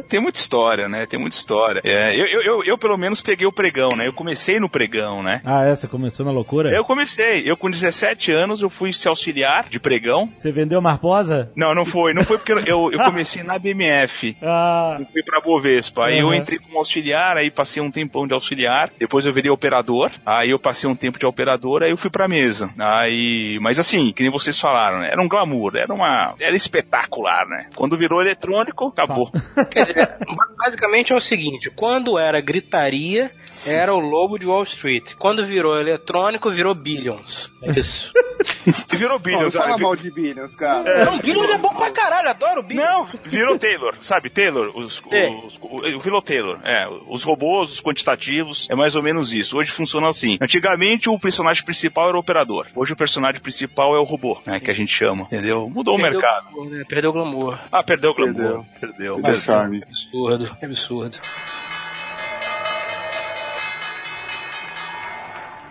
Tem muita história, né? Tem muita história. É, eu, eu, eu, eu, pelo menos, peguei o pregão, né? Eu comecei no pregão, né? Ah, essa começou na loucura? Eu comecei. Eu, com 17 anos, eu fui ser auxiliar de pregão. Você vendeu Marposa? Não, não foi. Não foi porque eu, eu, comecei na BMF. Ah, Eu fui pra Bovespa. Aí eu Uhum. entrei como auxiliar, aí passei um tempão de auxiliar. Depois eu virei operador. Aí eu passei um tempo de operador, aí eu fui pra mesa. Aí, mas assim, que nem vocês falaram, né? Era um glamour, era uma. Era espetacular, né? Quando virou eletrônico, acabou. Quer dizer, basicamente é o seguinte: quando era gritaria, era o lobo de Wall Street. Quando virou eletrônico, virou Billions. É isso. E virou Não, não Billions. fala mal de Billions, cara. Não, Billions é bom pra caralho, adoro Billions. Não, virou Taylor, sabe? Taylor, os, Sim. os, o- virou Taylor, é. Os robôs, os quantitativos, é mais ou menos isso. Hoje funciona assim. Antigamente o personagem principal era o operador. Hoje o personagem principal é o robô, né? Que a gente chama, entendeu? Mudou o Perdeu mercado. glamour, né? Perdeu o glamour. Ah, perdeu o glamour. Perdeu. Perdeu. Perdeu o charme. Absurdo, absurdo.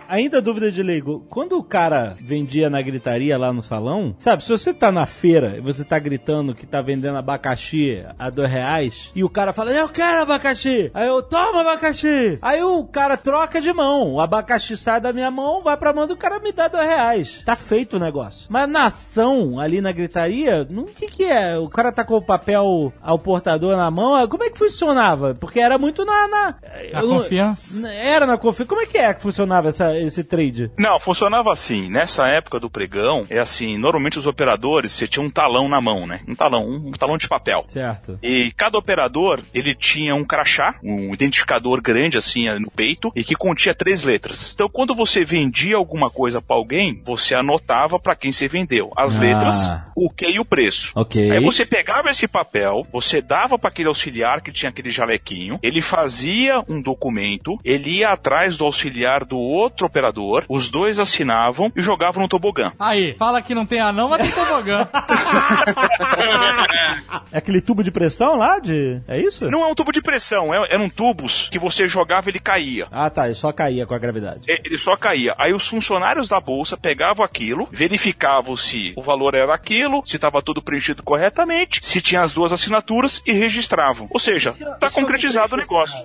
Ainda dúvida de leigo. Quando o cara vendia na gritaria lá no salão, sabe, se você tá na feira e você tá gritando que tá vendendo abacaxi a dois reais, e o cara fala, eu quero abacaxi! Aí eu, toma abacaxi! Aí o cara troca de mão, o abacaxi sai da minha mão, vai pra mão do cara me dá dois reais. Tá feito o negócio. Mas na ação, ali na gritaria, o que que é? O cara tá com o papel ao portador na mão, como é que funcionava? Porque era muito na... Na, A eu confiança. era na confiança. Como é que é que funcionava essa, esse trade? Não, funcionava assim. Nessa época do pregão, é assim, normalmente os operadores, você tinha um talão na mão, né? Um talão, um talão de papel. Certo. E cada operador, ele tinha um crachá, um identificador grande assim no peito, e que continha três letras. Então, quando você vendia alguma coisa pra alguém, você anotava pra quem você vendeu as Ah. letras, o que e o preço. Ok. Aí você pegava esse papel, você dava pra aquele auxiliar que tinha aquele jalequinho, ele fazia um documento, ele ia atrás do auxiliar do outro outro operador, os dois assinavam e jogavam no tobogã. Aí, fala que não tem anão, mas tem tobogã. É aquele tubo de pressão lá de. É isso? Não é um tubo de pressão, é- eram tubos que você jogava e ele caía. Ah, tá. Ele só caía com a gravidade. E- Ele só caía. Aí os funcionários da bolsa pegavam aquilo, verificavam se o valor era aquilo, se estava tudo preenchido corretamente, se tinha as duas assinaturas e registravam. Ou seja, está concretizado o negócio.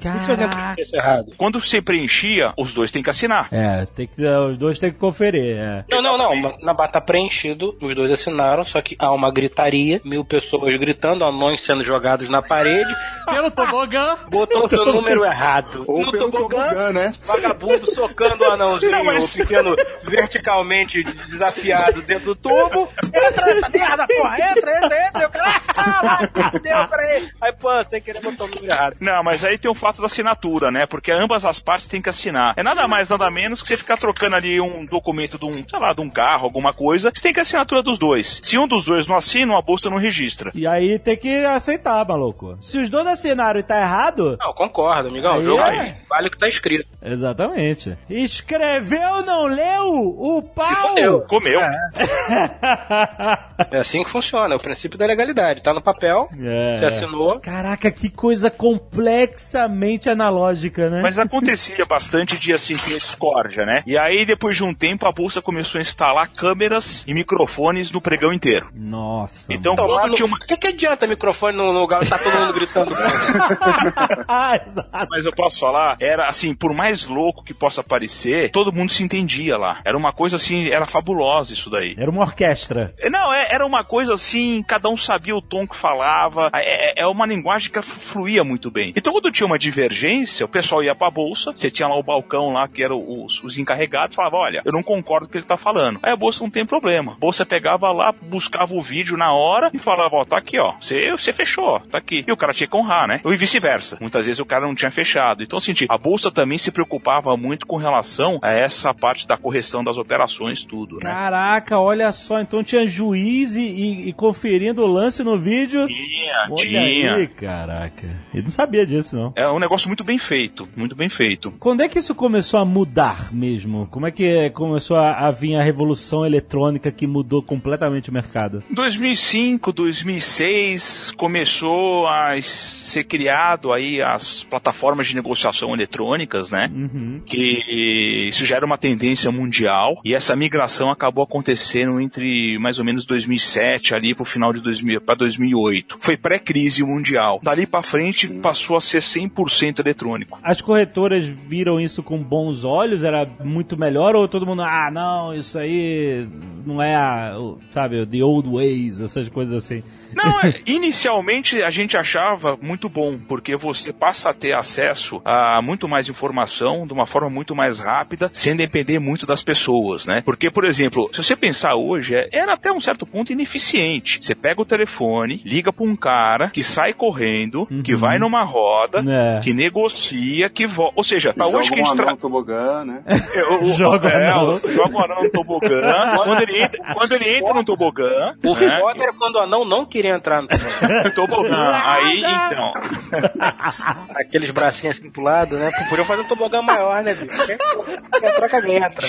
Quando você preenchia, os dois têm que assinar. É, tem que, os dois tem que conferir. É. Não, não, não. Na bata preenchido, os dois assinaram, só que há uma gritaria, mil pessoas gritando, anões sendo jogados na parede, Pelo tobogã. botou o seu número errado. Ou no pelo tobogã, né? vagabundo socando o anãozinho, Não, mas- pequeno verticalmente desafiado dentro do tubo. Entra essa merda, porra, entra, entra, entra. Eu, ah, vai, deu pra ele. Aí, pô, sem querer botou o número errado. Não, mas aí tem o fato da assinatura, né? Porque ambas as partes têm que assinar. É nada mais, nada menos que você ficar trocando ali um documento de um, sei lá, de um carro, alguma coisa. Você tem que a assinatura dos dois. Se um dos dois não assina, a bolsa não registra. E aí tem que aceitar, maluco. Se os dois assinaram e tá errado. Não, concordo, amigão. Aí O jogo é. vale o que tá escrito. Exatamente. Escreveu, não leu? O pau! fudeu. Comeu. É assim que funciona, é o princípio da legalidade. Tá no papel, É. você assinou. Caraca, que coisa complexamente analógica, né? Mas acontecia bastante de assim ter né? E aí, depois de um tempo, a bolsa começou a instalar câmeras e microfones no pregão inteiro. Nossa. Então, Tomar quando tinha uma. O que, que adianta microfone no lugar e tá todo mundo gritando? ah, exato. Mas eu posso falar, era assim, por mais louco que possa parecer, todo mundo se entendia lá. Era uma coisa assim, era fabulosa isso daí. Era uma orquestra. É, Não, é- era uma coisa assim, cada um sabia o tom que falava, é, é uma linguagem que fluía muito bem. Então, quando tinha uma divergência, o pessoal ia pra bolsa, você tinha lá o balcão lá, que eram os, os encarregados, falava, olha, eu não concordo com o que ele tá falando. Aí a bolsa não tem problema. A bolsa pegava lá, buscava o vídeo na hora e falava, ó, tá aqui, ó, você, você fechou, ó, tá aqui. E o cara tinha que honrar, né? E vice-versa. Muitas vezes o cara não tinha fechado. Então, assim, a bolsa também se preocupava muito com relação a essa parte da correção das operações, tudo, né? Caraca, olha só. Então tinha juiz e, e- e conferindo o lance no vídeo. Tinha, Olha tinha. aí, caraca. Eu não sabia disso, não. É um negócio muito bem feito, muito bem feito. Quando é que isso começou a mudar mesmo? Como é que começou a, a vir a revolução eletrônica que mudou completamente o mercado? Em 2005, 2006 começou a ser criado aí as plataformas de negociação eletrônicas, né? Uhum. Que isso já era uma tendência mundial e essa migração acabou acontecendo entre mais ou menos 2007 ali pro final de 2000 para 2008. Foi pré-crise mundial. Dali para frente passou a ser 100% eletrônico. As corretoras viram isso com bons olhos? Era muito melhor? Ou todo mundo, ah, não, isso aí não é, a, sabe, the old ways, essas coisas assim. Não, é, inicialmente a gente achava muito bom, porque você passa a ter acesso a muito mais informação de uma forma muito mais rápida, sem depender muito das pessoas, né? Porque, por exemplo, se você pensar hoje, é- era até um certo ponto ineficiente. Você pega o telefone, liga pra um cara que sai correndo, que Uhum. vai numa roda, É. que negocia, que volta. Ou seja, Joga hoje que a um gente tra... anão no tobogã, né? É, o- o- Joga é, anão. o- joga o anão no tobogã. quando, ele entra, quando ele entra no tobogã, O né, foda era quando o anão não queria entrar no tobogã. Aí, então, Aqueles bracinhos assim pro lado, né? Podiam fazer um tobogã maior, né, bicho? Quer entrar, entra.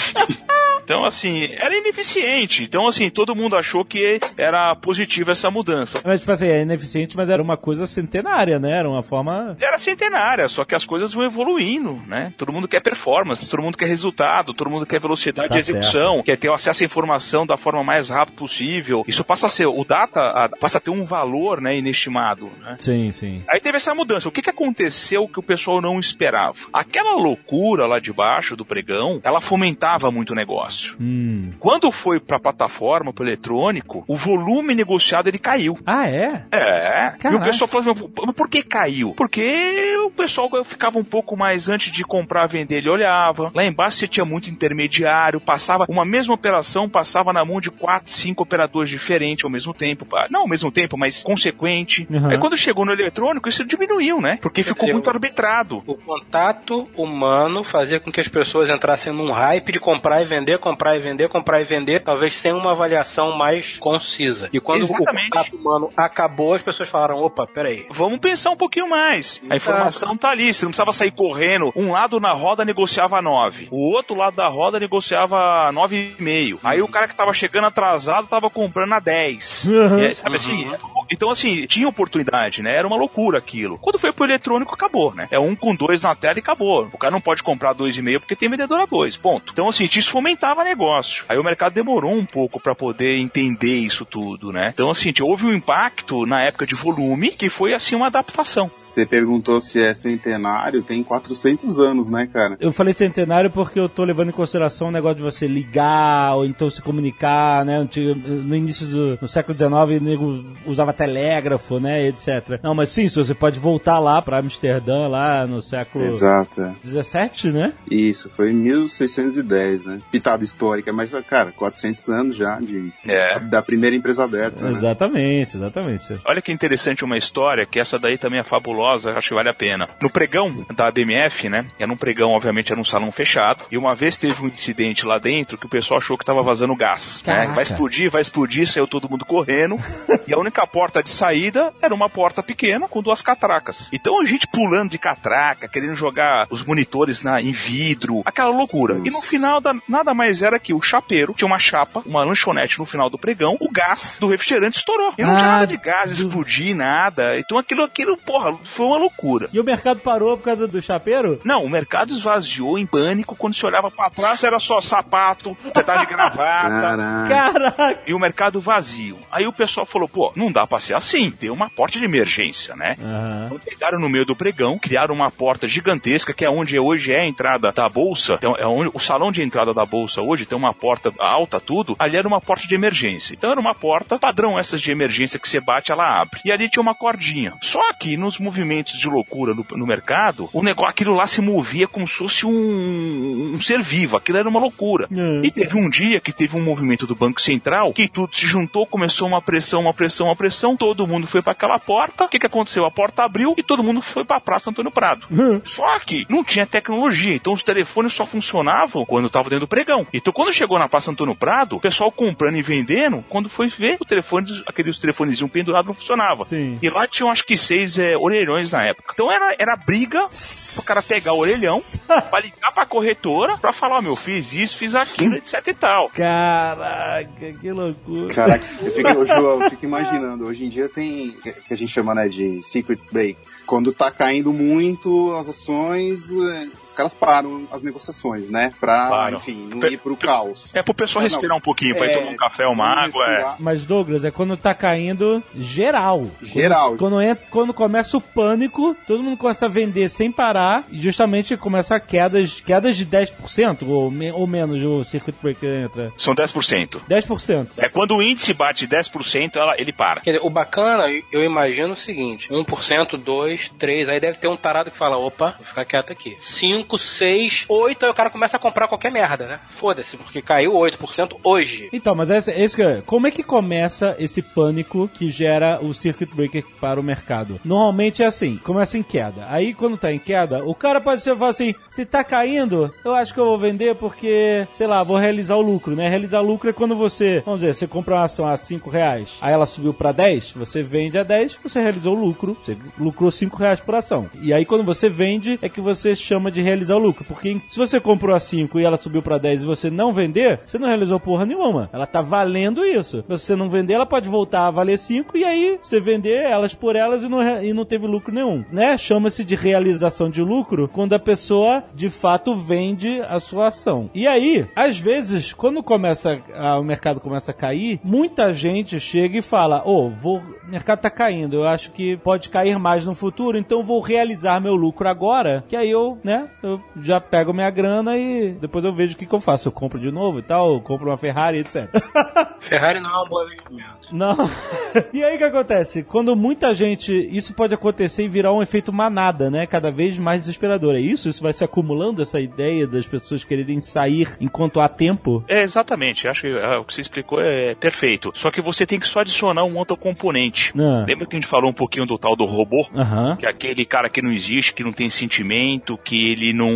Então, assim, era ineficiente. Então, assim, todo mundo achou que era positiva essa mudança. Mas, tipo assim, é ineficiente, mas era uma coisa centenária, né? Era uma forma... Era centenária, só que as coisas vão evoluindo, né? Todo mundo quer performance, todo mundo quer resultado, todo mundo quer velocidade Tá de execução, quer ter o acesso à informação da forma mais rápida possível. Isso passa a ser, o data a- passa a ter um valor, né, inestimado, né? Sim, sim. Aí teve essa mudança. O que, que aconteceu que o pessoal não esperava? Aquela loucura lá de baixo do pregão, ela fomentava muito o negócio. Hum. Quando foi para a plataforma, para o eletrônico, o volume negociado ele caiu. Ah, é? É. E Caraca. o pessoal falou assim, mas por que caiu? Porque o pessoal ficava um pouco mais antes de comprar, vender, ele olhava. Lá embaixo você tinha muito intermediário, passava uma mesma operação, passava na mão de quatro, cinco operadores diferentes ao mesmo tempo. Não ao mesmo tempo, mas consequente. Uhum. Aí quando chegou no eletrônico, isso diminuiu, né? Porque ficou dizer, muito arbitrado. O contato humano fazia com que as pessoas entrassem num hype de comprar e vender comprar e vender, comprar e vender, talvez sem uma avaliação mais concisa. E quando Exatamente. o contato humano acabou, as pessoas falaram, opa, peraí. Vamos pensar um pouquinho mais. A informação tá ali, você não precisava sair correndo. Um lado na roda negociava 9, o outro lado da roda negociava 9,5. Aí o cara que tava chegando atrasado tava comprando a 10. E aí, sabe assim? Então, assim, tinha oportunidade, né? Era uma loucura aquilo. Quando foi pro eletrônico, acabou, né? É um com dois na tela e acabou. O cara não pode comprar dois e meio porque tem vendedor a dois, ponto. Então, assim, isso fomentava negócio. Aí o mercado demorou um pouco pra poder entender isso tudo, né? Então, assim, houve um impacto na época de volume que foi, assim, uma adaptação. Você perguntou se é centenário, tem 400 anos, né, cara? Eu falei centenário porque eu tô levando em consideração o negócio de você ligar ou então se comunicar, né? No início do no século XIX, o nego usava telégrafo, né? Etc. Não, mas sim, se você pode voltar lá pra Amsterdã, lá no século Exato. é. 17, né? Isso, foi em 1610, né? Pitada histórica, mas, cara, 400 anos já de, É. da primeira empresa aberta, né? Exatamente, exatamente. Olha que interessante uma história, que essa daí também é fabulosa, acho que vale a pena. No pregão da ABMF, né? Era um pregão, obviamente, era um salão fechado. E uma vez teve um incidente lá dentro que o pessoal achou que tava vazando gás. né? Vai explodir, vai explodir, saiu todo mundo correndo. e a única porta de saída era uma porta pequena com duas catracas. Então a gente pulando de catraca, querendo jogar os monitores na, em vidro, aquela loucura. E no final da- nada mais era que o chapeiro tinha uma chapa, uma lanchonete no final do pregão, o gás do refrigerante estourou. E não tinha Ah, nada de gás, explodir, nada. Então aquilo, aquilo, porra, foi uma loucura. E o mercado parou por causa do chapeiro? Não, o mercado esvaziou em pânico. Quando se olhava pra trás, era só sapato, pedaço de gravata. Caraca. Caraca! E o mercado vazio. Aí o pessoal falou, pô, não dá pra ser assim, tem uma porta de emergência, né? Aham. Então pegaram no meio do pregão, criaram uma porta gigantesca, que é onde hoje é a entrada da bolsa. Então, é onde, o salão de entrada da bolsa hoje tem uma porta alta, tudo. Ali era uma porta de emergência. Então era uma porta padrão essas de emergência que você bate, ela abre. E ali tinha uma cordinha. Só que nos movimentos de loucura no, no mercado, o negócio, aquilo lá se movia como se fosse um, um ser vivo. Aquilo era uma loucura. É. E teve um dia que teve um movimento do Banco Central que tudo se juntou, começou uma pressão, uma pressão, uma pressão, todo mundo foi para aquela porta. O que, que aconteceu? A porta abriu e todo mundo foi para a Praça Antônio Prado. Só que não tinha tecnologia, então os telefones só funcionavam quando estava dentro do pregão. Então quando chegou na Praça Antônio Prado, o pessoal comprando e vendendo, quando foi ver, o telefone, aqueles telefonezinhos pendurados não funcionava. Sim. E lá tinham acho que seis é, orelhões na época. Então era, era briga pro cara pegar o orelhão, pra ligar pra corretora, pra falar, ó, meu, fiz isso, fiz aquilo, etc e tal. Caraca, que loucura. Caraca, eu fico, João, eu fico imaginando, hoje em dia tem, que a gente chama, né, de secret break. Quando tá caindo muito as ações, eh, os caras param as negociações, né? Pra, Param. enfim, não ir pro caos. É pro pessoal não. respirar um pouquinho, pra ir É, tomar um café, uma água, é. Mas, Douglas, é quando tá caindo geral. Geral. Quando, quando, entra- quando começa o pânico, todo mundo começa a vender sem parar e justamente começa quedas, quedas de 10% ou, me- ou menos o circuit breaker entra. São 10%. 10%. É quando o índice bate 10%, ela, ele para. O bacana, eu imagino o seguinte: 1%, 2, 3, aí deve ter um tarado que fala, opa, vou ficar quieto aqui. 5, 6, 8, aí o cara começa a comprar qualquer merda, né? Foda-se, porque caiu 8% hoje. Então, mas é, isso que eu- como é que começa esse pânico que gera o circuit breaker para o mercado? Normalmente é assim, começa em queda. Aí quando tá em queda, o cara pode ser falar assim, se tá caindo, eu acho que eu vou vender porque, sei lá, vou realizar o lucro, né? Realizar lucro é quando você, vamos dizer, você compra uma ação a 5 reais, aí ela subiu para 10, você vende a 10, você realizou o lucro, você lucrou 5 reais por ação. E aí quando você vende, é que você chama de realizar o lucro, porque se você comprou a 5 e ela subiu para 10 e você não vender, você não realizou porra nenhuma. Ela tá valendo isso. Se você não vender, ela pode voltar a valer 5 e aí você vender elas por elas e não, e não teve lucro nenhum, né? Chama-se de realização de lucro quando a pessoa de fato vende a sua ação. E aí, às vezes, quando começa a- o mercado começa a cair, muita gente chega e fala: "Ô, vou, o mercado tá caindo, eu acho que pode cair mais no futuro, então vou realizar meu lucro agora, que aí eu, né, eu já pego minha grana e depois eu vejo o que que eu faço, eu compro de novo e tal, eu compro uma Ferrari, etc." Ferrari não é um bom investimento. Não. e aí o que acontece? Quando muita gente. Isso pode acontecer e virar um efeito manada, né? Cada vez mais desesperador. É isso? Isso vai se acumulando, essa ideia das pessoas quererem sair enquanto há tempo? É, exatamente. Acho que ah, o que você explicou é perfeito. Só que você tem que só adicionar um outro componente. Ah. Lembra que a gente falou um pouquinho do tal do robô? Aham. Aham. Que é aquele cara que não existe, que não tem sentimento, que ele não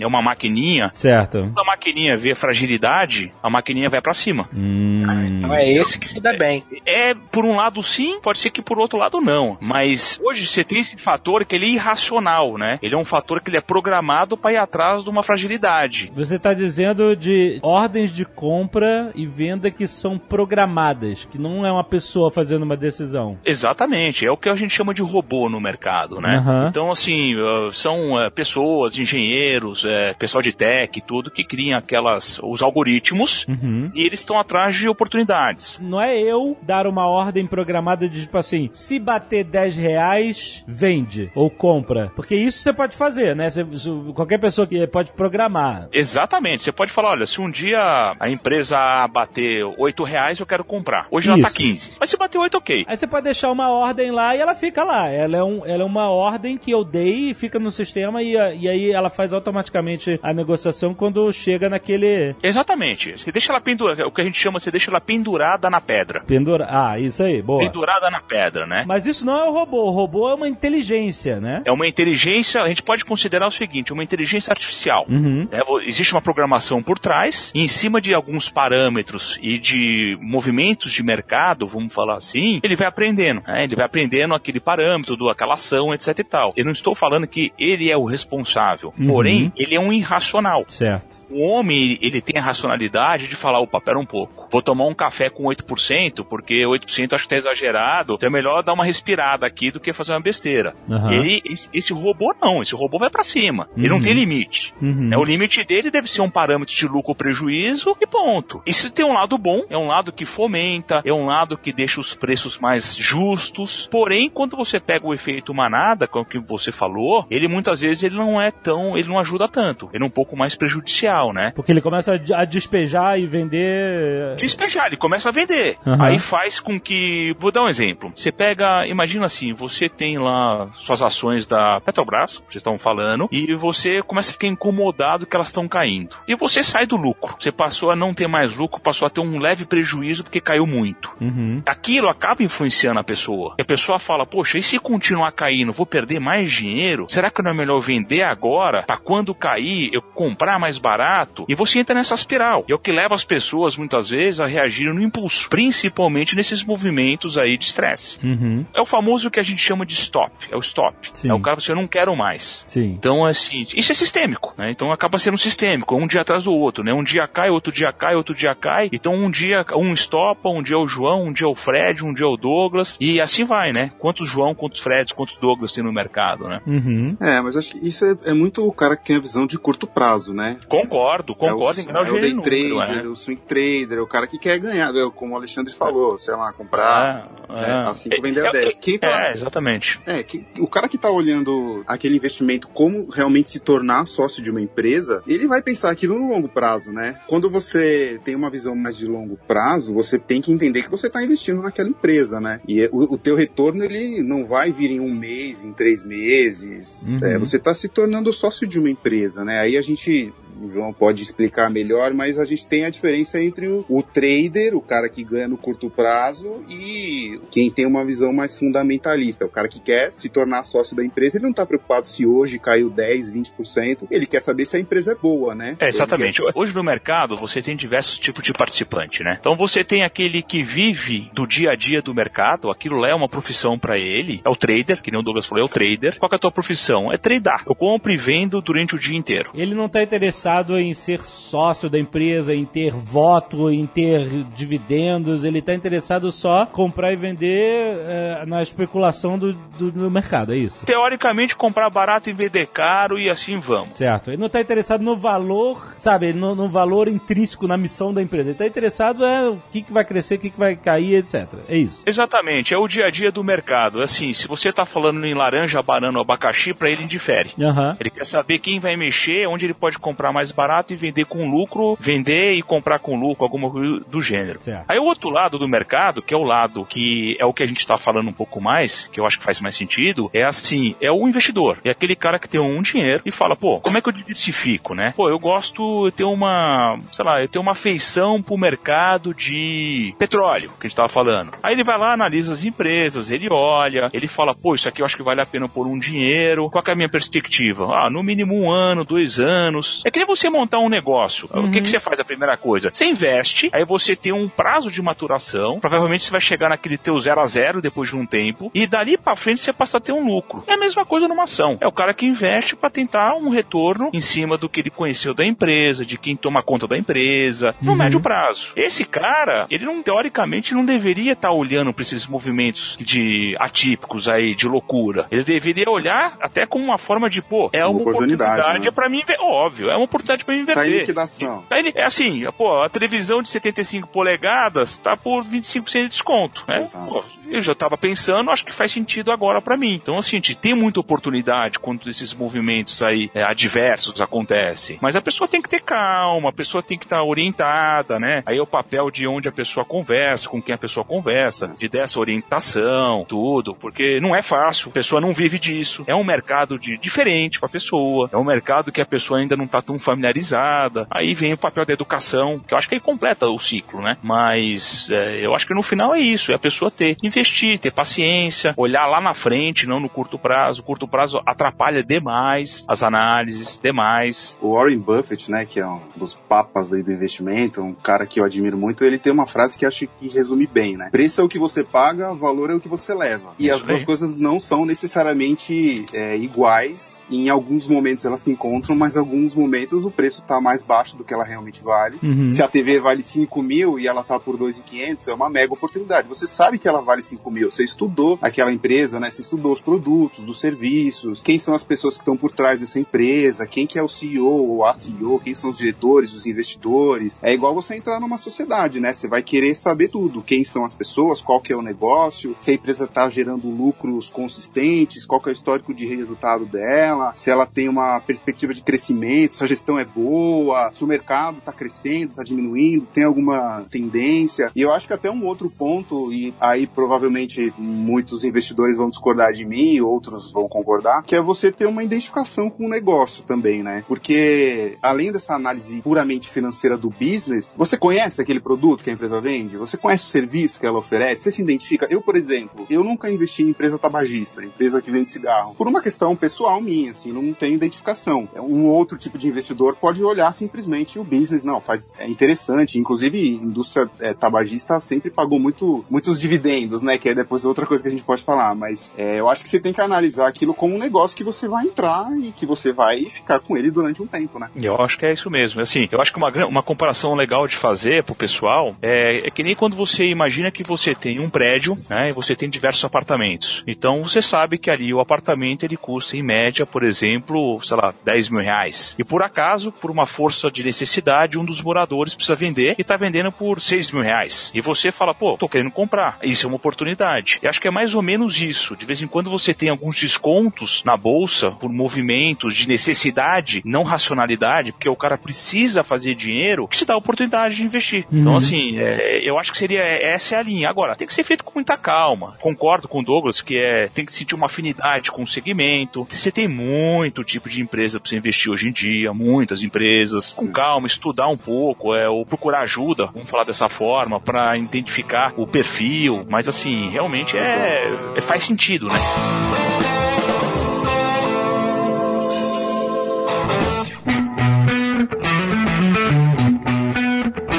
é uma maquininha. Certo. Quando a maquininha vê fragilidade, a maquininha vai pra cima. Hum. Então é esse que se dá bem. É, por um lado sim, pode ser que por outro lado não. Mas hoje você tem esse fator que ele é irracional, né? Ele é um fator que ele é programado para ir atrás de uma fragilidade. Você está dizendo de ordens de compra e venda que são programadas, que não é uma pessoa fazendo uma decisão. Exatamente, é o que a gente chama de robô no mercado, né? Aham. Então, assim, uh, são uh, pessoas, engenheiros, uh, pessoal de tech, tudo, que criam aquelas, os algoritmos, Uhum. e eles estão atrás de oportunidades. Não é eu dar uma ordem programada de tipo assim, se bater 10 reais, vende ou compra. Porque isso você pode fazer, né? Você- isso- qualquer pessoa que pode programar. Exatamente, você pode falar, olha, se um dia a empresa bater 8 reais, eu quero comprar. Hoje ela tá Isso. 15. Mas se bater 8, ok. Aí você pode deixar uma ordem lá e ela fica lá. Ela é, um, ela é uma ordem que eu dei e fica no sistema e, e aí ela faz automaticamente a negociação quando chega naquele Exatamente. Você deixa ela pendurada, o que a gente chama, você deixa ela pendurada na pedra. pendura. Ah, isso aí, boa. Pendurada na pedra, né? Mas isso não é o robô. O robô é uma inteligência, né? É uma inteligência, a gente pode considerar o seguinte, uma inteligência artificial. Uhum. né? Existe uma programação por trás, e em cima de alguns parâmetros e de movimentos de mercado, vamos falar assim, ele vai aprendendo. né? Ele vai aprendendo aquele parâmetro, do, aquela ação, etc e tal. Eu não estou falando que ele é o responsável, Uhum. porém, ele é um irracional. Certo. O homem, ele tem a racionalidade de falar, opa, pera um pouco, vou tomar um café com 8%, porque 8% acho que tá exagerado, então é melhor dar uma respirada aqui do que fazer uma besteira. Aham. Ele, esse, esse robô não, esse robô vai pra cima. Ele não Uhum. tem limite. Uhum. né? O limite dele deve ser um parâmetro de lucro ou prejuízo e ponto. Isso tem um lado bom, é um lado que fomenta, é um lado que deixa os preços mais justos. Porém, quando você pega o efeito manada, com o que você falou, ele muitas vezes ele não é tão, ele não ajuda tanto. Ele é um pouco mais prejudicial, né? Porque ele começa a despejar e vender. despejar, ele começa a vender. Aham. Aí faz com que. Vou dar um exemplo. Você pega, imagina assim, você tem lá suas ações da Petrobras, que vocês estão falando, e você começa a ficar incomodado que elas estão caindo. E você sai do lucro. Você passou a não ter mais lucro, passou a ter um leve prejuízo porque caiu muito. Uhum. Aquilo acaba influenciando a pessoa. E a pessoa fala, poxa, e se continuar caindo, vou perder mais dinheiro? Será que não é melhor vender agora, pra quando cair, eu comprar mais barato? E você entra nessa espiral. E é o que leva as pessoas, muitas vezes, a reagirem no impulso. Principalmente nesses movimentos aí de estresse. Uhum. É o famoso que a gente chama de stop. É o stop. Sim. É o cara que você não quero mais. Sim. Então, assim, isso é sistêmico, né? Então acaba sendo sistêmico, um dia atrás do outro, né? Um dia cai, outro dia cai, outro dia cai. Então um dia um estopa, um dia é o João, um dia é o Fred, um dia é o Douglas. E assim vai, né? Quantos João, quantos Freds, quantos Douglas tem no mercado, né? Uhum. É, mas acho que isso é, é muito o cara que tem a visão de curto prazo, né? Concordo, concordo é em o, é o day de trader, número, o swing trader, o cara que quer ganhar, né? como o Alexandre falou, sei lá, comprar é. né, É, a 5 vender é, a 10. Quem tá, é, exatamente. é, que, o cara que tá olhando aquele investimento como realmente se tornar sócio de uma empresa, ele vai pensar aquilo no longo prazo, né? Quando você tem uma visão mais de longo prazo, você tem que entender que você tá investindo naquela empresa, né? E o, o teu retorno, ele não vai vir em um mês, em três meses. Uhum. É, você tá se tornando sócio de uma empresa, né? Aí a gente o João pode explicar melhor, mas a gente tem a diferença entre o, o trader, o cara que ganha no curto prazo, e quem tem uma visão mais fundamentalista. O cara que quer se tornar sócio da empresa, ele não está preocupado se hoje caiu 10, 20%, ele quer saber se a empresa é boa, né? É, exatamente. quer- Hoje no mercado você tem diversos tipos de participante, né? Então você tem aquele que vive do dia a dia do mercado, aquilo lá é uma profissão pra ele, é o trader, que nem o Douglas falou, é o trader. Qual que é a tua profissão? É tradar. Eu compro e vendo durante o dia inteiro. Ele não está interessado em ser sócio da empresa, em ter voto, em ter dividendos. Ele está interessado só comprar e vender eh, na especulação do, do, do mercado, é isso? Teoricamente, comprar barato e vender caro e assim vamos. Certo. Ele não está interessado no valor, sabe, no, no valor intrínseco na missão da empresa. Ele está interessado é o que, que vai crescer, o que, que vai cair, etc. É isso. Exatamente, é o dia a dia do mercado. Assim, se você tá falando em laranja, banana ou abacaxi, pra ele indifere. Aham. Ele quer saber quem vai mexer, onde ele pode comprar mais mais barato e vender com lucro, vender e comprar com lucro, alguma coisa do gênero. Certo. Aí o outro lado do mercado, que é o lado que é o que a gente está falando um pouco mais, que eu acho que faz mais sentido, é assim, é o investidor. É aquele cara que tem um dinheiro e fala, pô, como é que eu diversifico, né? Pô, eu gosto, eu tenho uma, sei lá, eu tenho uma afeição pro mercado de petróleo, que a gente tava falando. Aí ele vai lá, analisa as empresas, ele olha, ele fala, pô, isso aqui eu acho que vale a pena pôr um dinheiro. Qual é a minha perspectiva? Ah, no mínimo um ano, dois anos. É que nem você montar um negócio. O que, que você faz a primeira coisa? Você investe, aí você tem um prazo de maturação, provavelmente você vai chegar naquele teu zero a zero depois de um tempo, e dali pra frente você passa a ter um lucro. É a mesma coisa numa ação. É o cara que investe para tentar um retorno em cima do que ele conheceu da empresa, de quem toma conta da empresa, no médio prazo. Esse cara, ele não, teoricamente, não deveria estar olhando para esses movimentos de atípicos aí, de loucura. Ele deveria olhar até como uma forma de, pô, é uma, Uma oportunidade, oportunidade né? para mim, óbvio, é uma oportunidade para mim Tá em inverter. liquidação. Ele- é assim, pô, a televisão de 75 polegadas tá por 25% de desconto, né? Pô, eu já tava pensando, acho que faz sentido agora pra mim. Então, assim, a gente tem muita oportunidade quando esses movimentos aí é, adversos acontecem. Mas a pessoa tem que ter calma, a pessoa tem que estar orientada, né? Aí é o papel de onde a pessoa conversa, com quem a pessoa conversa, de dar essa orientação, tudo, porque não é fácil, a pessoa não vive disso. É um mercado de, diferente pra pessoa, é um mercado que a pessoa ainda não tá tão familiarizada. Aí vem o papel da educação, que eu acho que aí completa o ciclo, né? Mas é, eu acho que no final é isso, é a pessoa ter, investir, ter paciência, olhar lá na frente, não no curto prazo. O curto prazo atrapalha demais as análises, demais. O Warren Buffett, né, que é um dos papas aí do investimento, um cara que eu admiro muito, ele tem uma frase que acho que resume bem, né? Preço é o que você paga, valor é o que você leva. E Isso as duas coisas não são necessariamente é, iguais. Em alguns momentos elas se encontram, mas em alguns momentos o preço tá mais baixo do que ela realmente vale. Uhum. Se a TV vale 5 mil e ela tá por 2.500, é uma mega oportunidade. Você sabe que ela vale 5 mil, você estudou aquela empresa, né? Você estudou os produtos, os serviços, quem são as pessoas que estão por trás dessa empresa, quem que é o CEO ou a CEO, quem são os diretores, os investidores. É igual você entrar numa sociedade, né? Você vai querer saber tudo, quem são as pessoas, qual que é o negócio, se a empresa tá gerando lucros consistentes, qual que é o histórico de resultado dela, se ela tem uma perspectiva de crescimento, se a gestão é boa, se o mercado está crescendo, está diminuindo, tem alguma tendência. E eu acho que até um outro ponto, e aí provavelmente muitos investidores vão discordar de mim, outros vão concordar, que é você ter uma identificação com o negócio também, né? Porque além dessa análise puramente financeira do business, você conhece aquele produto que a empresa vende? Você conhece o serviço que ela oferece? Você se identifica? Eu, por exemplo, eu nunca investi em empresa tabagista, empresa que vende cigarro, por uma questão pessoal minha, assim, não tenho identificação. Um outro tipo de investidor pode olhar simplesmente o business, não, faz é interessante. Inclusive, a indústria é, tabagista sempre pagou muito, muitos dividendos, né? Que é depois outra coisa que a gente pode falar. Mas é, eu acho que você tem que analisar aquilo como um negócio que você vai entrar e que você vai ficar com ele durante um tempo, né? Eu acho que é isso mesmo. Assim, eu acho que uma, uma comparação legal de fazer pro pessoal é, é que nem quando você imagina que você tem um prédio, né, e você tem diversos apartamentos. Então você sabe que ali o apartamento ele custa em média, por exemplo, sei lá, 10 mil reais. E por acaso, por uma força de necessidade, um dos moradores precisa vender e tá vendendo por 6 mil reais. E você fala, pô, tô querendo comprar. Isso é uma oportunidade. Eu acho que é mais ou menos isso. De vez em quando você tem alguns descontos na bolsa por movimentos de necessidade, não racionalidade, porque o cara precisa fazer dinheiro, que te dá a oportunidade de investir. Então, assim, é, eu acho que seria essa é a linha. Agora, tem que ser feito com muita calma. Concordo com o Douglas que é tem que sentir uma afinidade com o segmento. Você tem muito tipo de empresa para você investir hoje em dia, muitas empresas. Com calma, estudar um pouco, é, ou procurar ajuda, vamos falar dessa forma, para identificar o perfil. Mas assim, realmente é, é- faz sentido, né?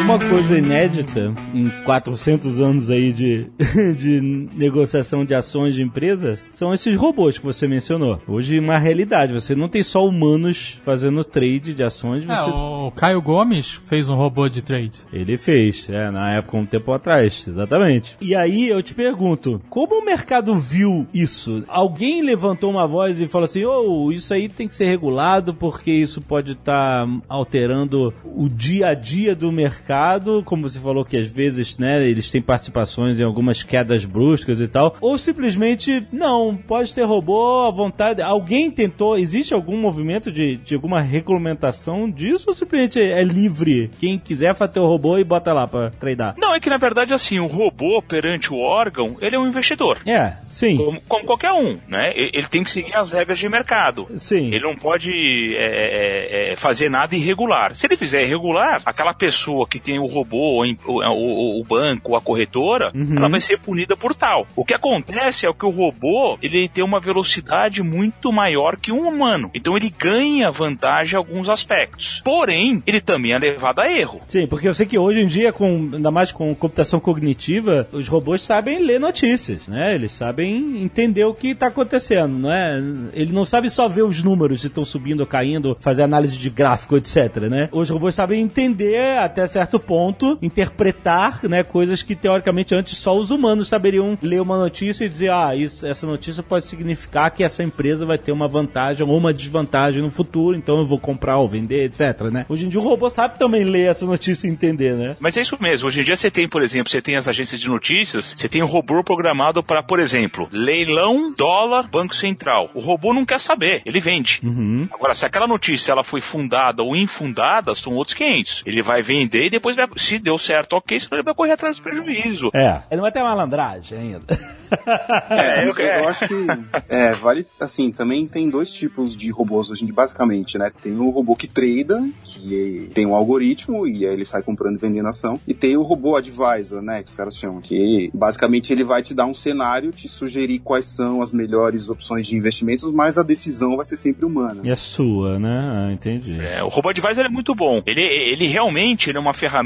Uma coisa inédita em 400 anos aí de, de negociação de ações de empresas são esses robôs que você mencionou. Hoje, uma realidade. Você não tem só humanos fazendo trade de ações. É, Você... o Caio Gomes fez um robô de trade. Ele fez, é, na época, um tempo atrás, exatamente. E aí eu te pergunto, como o mercado viu isso? Alguém levantou uma voz e falou assim, oh, isso aí tem que ser regulado porque isso pode estar alterando o dia a dia do mercado mercado, como você falou que às vezes, né, eles têm participações em algumas quedas bruscas e tal, ou simplesmente não, pode ter robô à vontade. Alguém tentou, existe algum movimento de, de alguma regulamentação disso ou simplesmente é livre? Quem quiser fazer o robô e bota lá pra treinar. Não, é que na verdade, assim, o robô perante o órgão, ele é um investidor. É, sim. Como, como qualquer um, né? Ele, ele tem que seguir as regras de mercado. Sim. Ele não pode é, é, é, fazer nada irregular. Se ele fizer irregular, aquela pessoa que tem o robô, o, o, o banco, a corretora, Uhum. ela vai ser punida por tal. O que acontece é que o robô ele tem uma velocidade muito maior que um humano. Então ele ganha vantagem em alguns aspectos. Porém, ele também é levado a erro. Sim, porque eu sei que hoje em dia, com, ainda mais com computação cognitiva, os robôs sabem ler notícias, né? Eles sabem entender o que está acontecendo, não é? Ele não sabe só ver os números se estão subindo ou caindo, fazer análise de gráfico, etc, né? Os robôs sabem entender até certo ponto, interpretar, né, coisas que teoricamente antes só os humanos saberiam ler uma notícia e dizer, ah, isso, essa notícia pode significar que essa empresa vai ter uma vantagem ou uma desvantagem no futuro, então eu vou comprar ou vender, etc, né? Hoje em dia o robô sabe também ler essa notícia e entender, né? Mas é isso mesmo. Hoje em dia você tem, por exemplo, você tem as agências de notícias, você tem um robô programado para, por exemplo, leilão, dólar, Banco Central. O robô não quer saber, ele vende. Uhum. Agora, se aquela notícia ela foi fundada ou infundada, são outros 500. Ele vai vender e depois, vai, se deu certo, ok, senão ele vai correr atrás do prejuízo. É. Ele não vai ter malandragem ainda. É, eu- eu, eu acho que é, vale assim, também tem dois tipos de robôs hoje em dia, basicamente, né? Tem o robô que trada, que tem um algoritmo e aí ele sai comprando e vendendo ação, e tem o robô advisor, né, que os caras chamam, que basicamente ele vai te dar um cenário, te sugerir quais são as melhores opções de investimentos, mas a decisão vai ser sempre humana. E a sua, né? Ah, entendi. É, o robô advisor é muito bom. Ele, ele realmente ele é uma ferramenta.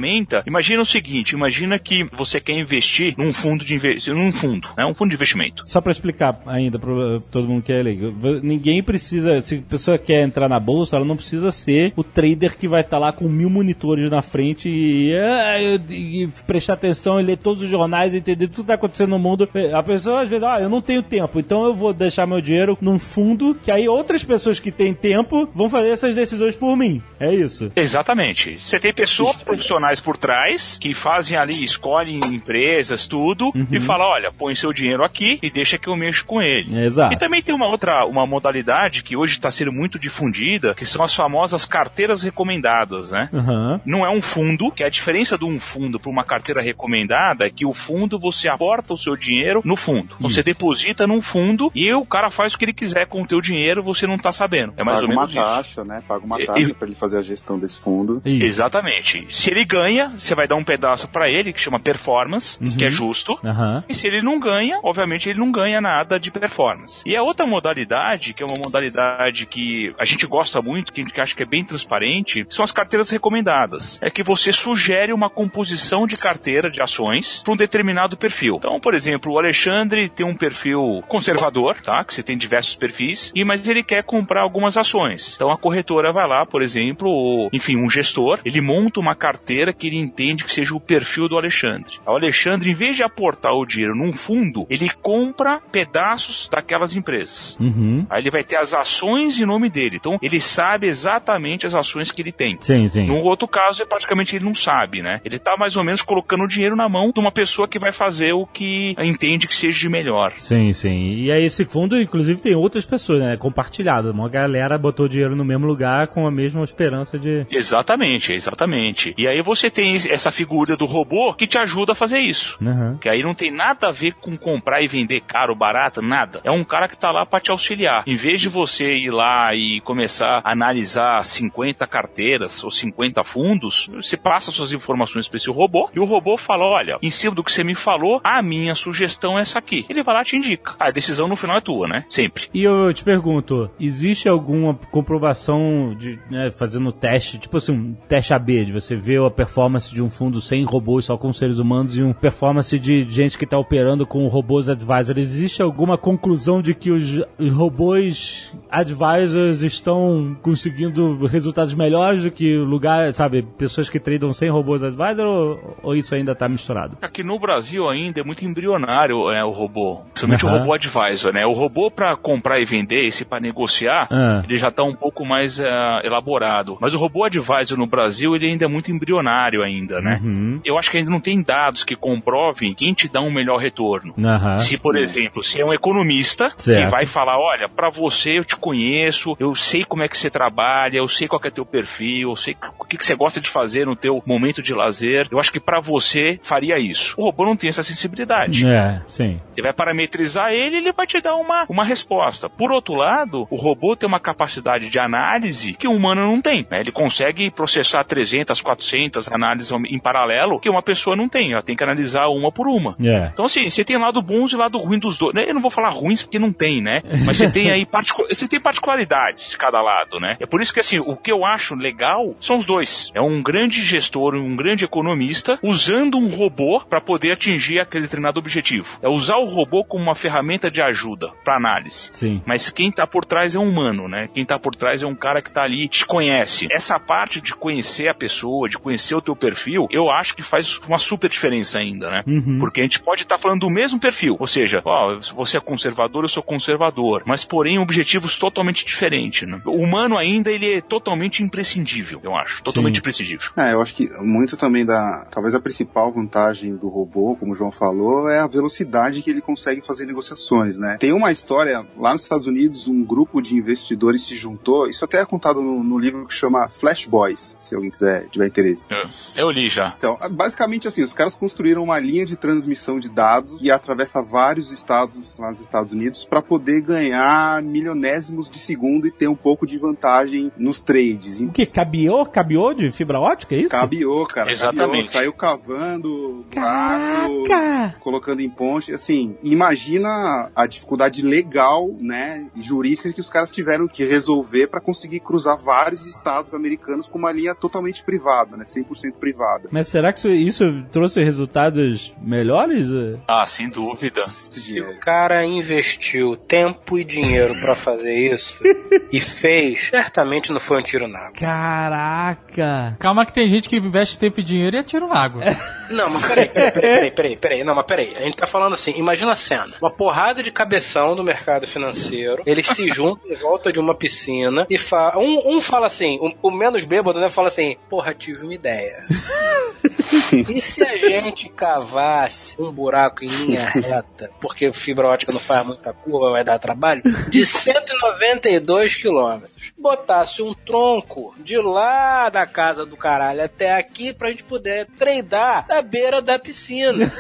Imagina o seguinte: imagina que você quer investir num fundo de investimento, num fundo, né, um fundo de investimento. Só pra explicar ainda pra todo mundo que é leigo, ninguém precisa, se a pessoa quer entrar na bolsa, ela não precisa ser o trader que vai estar lá com mil monitores na frente e, e- e prestar atenção e ler todos os jornais e entender tudo que tá acontecendo no mundo. A pessoa às vezes, ah, eu não tenho tempo, então eu vou deixar meu dinheiro num fundo que aí outras pessoas que têm tempo vão fazer essas decisões por mim. É isso. Exatamente. Você tem pessoas profissionais por trás que fazem ali, escolhem empresas, tudo, e fala, olha, põe seu dinheiro aqui e deixa que eu mexo com ele. Exato. E também tem uma outra uma modalidade que hoje está sendo muito difundida, que são as famosas carteiras recomendadas, né? Aham. Não é um fundo, que a diferença de um fundo para uma carteira recomendada é que o fundo você aporta o seu dinheiro no fundo. Então Isso. você deposita num fundo e o cara faz o que ele quiser com o teu dinheiro, você não tá sabendo. É mais Paga ou uma menos isso. taxa, né? Paga uma taxa e- para ele fazer a gestão desse fundo. Isso. Exatamente. Se ele ganha, você vai dar um pedaço para ele, que chama performance, que é justo. Aham. E se ele não ganha, obviamente ele não ganha nada de performance. E a outra modalidade, que é uma modalidade que a gente gosta muito, que a gente acha que é bem transparente, são as carteiras recomendadas. É que você sugere uma composição de carteira de ações para um determinado perfil. Então, por exemplo, o Alexandre tem um perfil conservador, tá? Que você tem diversos perfis, e mas ele quer comprar algumas ações. Então a corretora vai lá, por exemplo, ou, enfim, um gestor, ele monta uma carteira que ele entende que seja o perfil do Alexandre. O Alexandre, em vez de aportar o dinheiro num fundo, ele compra pedaços daquelas empresas. Uhum. Aí ele vai ter as ações em nome dele. Então ele sabe exatamente as ações que ele tem. Sim, sim. No outro caso, é praticamente ele não sabe, né? Ele tá mais ou menos colocando o dinheiro na mão de uma pessoa que vai fazer o que entende que seja de melhor. Sim, sim. E aí esse fundo, inclusive, tem outras pessoas, né? Compartilhado. Uma galera botou dinheiro no mesmo lugar com a mesma esperança de. Exatamente, exatamente. E aí você tem essa figura do robô que te ajuda a fazer isso. Uhum. Que aí não tem nada a ver com comprar e vender caro, barato, nada. É um cara que tá lá pra te auxiliar. Em vez de você ir lá e começar a analisar 50 carteiras ou 50 fundos, você passa suas informações pra esse robô e o robô fala: olha, em cima do que você me falou, a minha sugestão é essa aqui. Ele vai lá e te indica. A decisão no final é tua, né? Sempre. E eu te pergunto, existe alguma comprovação de, né, fazendo teste, tipo assim, um teste AB, de você ver a performance de um fundo sem robôs, só com seres humanos, e um performance de gente que está operando com robôs advisors? Existe alguma conclusão de que os, robôs advisors estão conseguindo resultados melhores do que lugar, sabe, pessoas que tradam sem robôs advisors, ou, ou isso ainda está misturado? Aqui no Brasil ainda é muito embrionário é, o robô. Principalmente o robô advisor, né? O robô para comprar e vender, esse para negociar, Ah. ele já tá um pouco mais é, elaborado. Mas o robô advisor no Brasil, ele ainda é muito embrionário. Ainda, né? Uhum. Eu acho que ainda não tem dados que comprovem quem te dá um melhor retorno. Aham. Se, por exemplo, se é um economista que Certo. vai falar, olha, pra você eu te conheço, eu sei como é que você trabalha, eu sei qual que é teu perfil, eu sei o que, que você gosta de fazer no teu momento de lazer, eu acho que pra você faria isso. O robô não tem essa sensibilidade. É, sim. Você vai parametrizar ele, ele vai te dar uma, uma resposta. Por outro lado, o robô tem uma capacidade de análise que o humano não tem. né? Ele consegue processar 300, 400 análises em paralelo que uma pessoa não tem. Ela tem que analisar uma por uma. É. Então, assim, você tem lado bons e lado ruim dos dois. Eu não vou falar ruins porque não tem, né? Mas você tem aí particu- você tem particularidades de cada lado, né? É por isso que, assim, o que eu acho legal são os dois. É um grande gestor, um grande economista, usando um robô para poder atingir aquele determinado objetivo. É usar o robô como uma ferramenta de ajuda para análise. Sim. Mas quem tá por trás é um humano, né? Quem tá por trás é um cara que tá ali, te conhece. Essa parte de conhecer a pessoa, de conhecer o teu perfil, eu acho que faz uma super diferença ainda, né? Uhum. Porque a gente pode estar falando do mesmo perfil. Ou seja, ó, você é conservador, eu sou conservador. Mas, porém, objetivos totalmente diferentes, né? O humano ainda, ele é totalmente imprescindível, eu acho. Totalmente Sim. imprescindível. É, eu acho que muito também da. Talvez a principal vantagem do robô, como o João falou, é a velocidade que ele consegue fazer negociações, né? Tem uma história, lá nos Estados Unidos, um grupo de investidores se juntou, isso até é contado no, no livro que chama Flash Boys, se alguém quiser, tiver interesse. Eu li já. Então, basicamente assim, os caras construíram uma linha de transmissão de dados que atravessa vários estados lá nos Estados Unidos para poder ganhar milionésimos de segundo e ter um pouco de vantagem nos trades. O que? Cabiô? Cabiô de fibra ótica, é isso? Cabiou, cara. Exatamente. Cabiou, saiu cavando Caraca! colocando em ponte. Assim, imagina a dificuldade legal, né, e jurídica que os caras tiveram que resolver para conseguir cruzar vários estados americanos com uma linha totalmente privada, né, 100% privada. Mas será que isso, isso trouxe resultados melhores? Ah, sem dúvida. Se o cara investiu tempo e dinheiro pra fazer isso e fez, certamente não foi um tiro na água. Caraca! Calma que tem gente que investe tempo e dinheiro e atira na água. Não, mas peraí, peraí, peraí, peraí, peraí, peraí. Não, mas peraí. A gente tá falando assim, imagina a cena. Uma porrada de cabeção do mercado financeiro, eles se juntam em volta de uma piscina e fa um, um fala assim, um- o menos bêbado, né, fala assim, porra, tive uma ideia. E se a gente cavasse um buraco em linha reta, porque fibra ótica não faz muita curva, vai dar trabalho, de 192 quilômetros, botasse um tronco de lá da casa do caralho até aqui pra gente poder treinar da beira da piscina.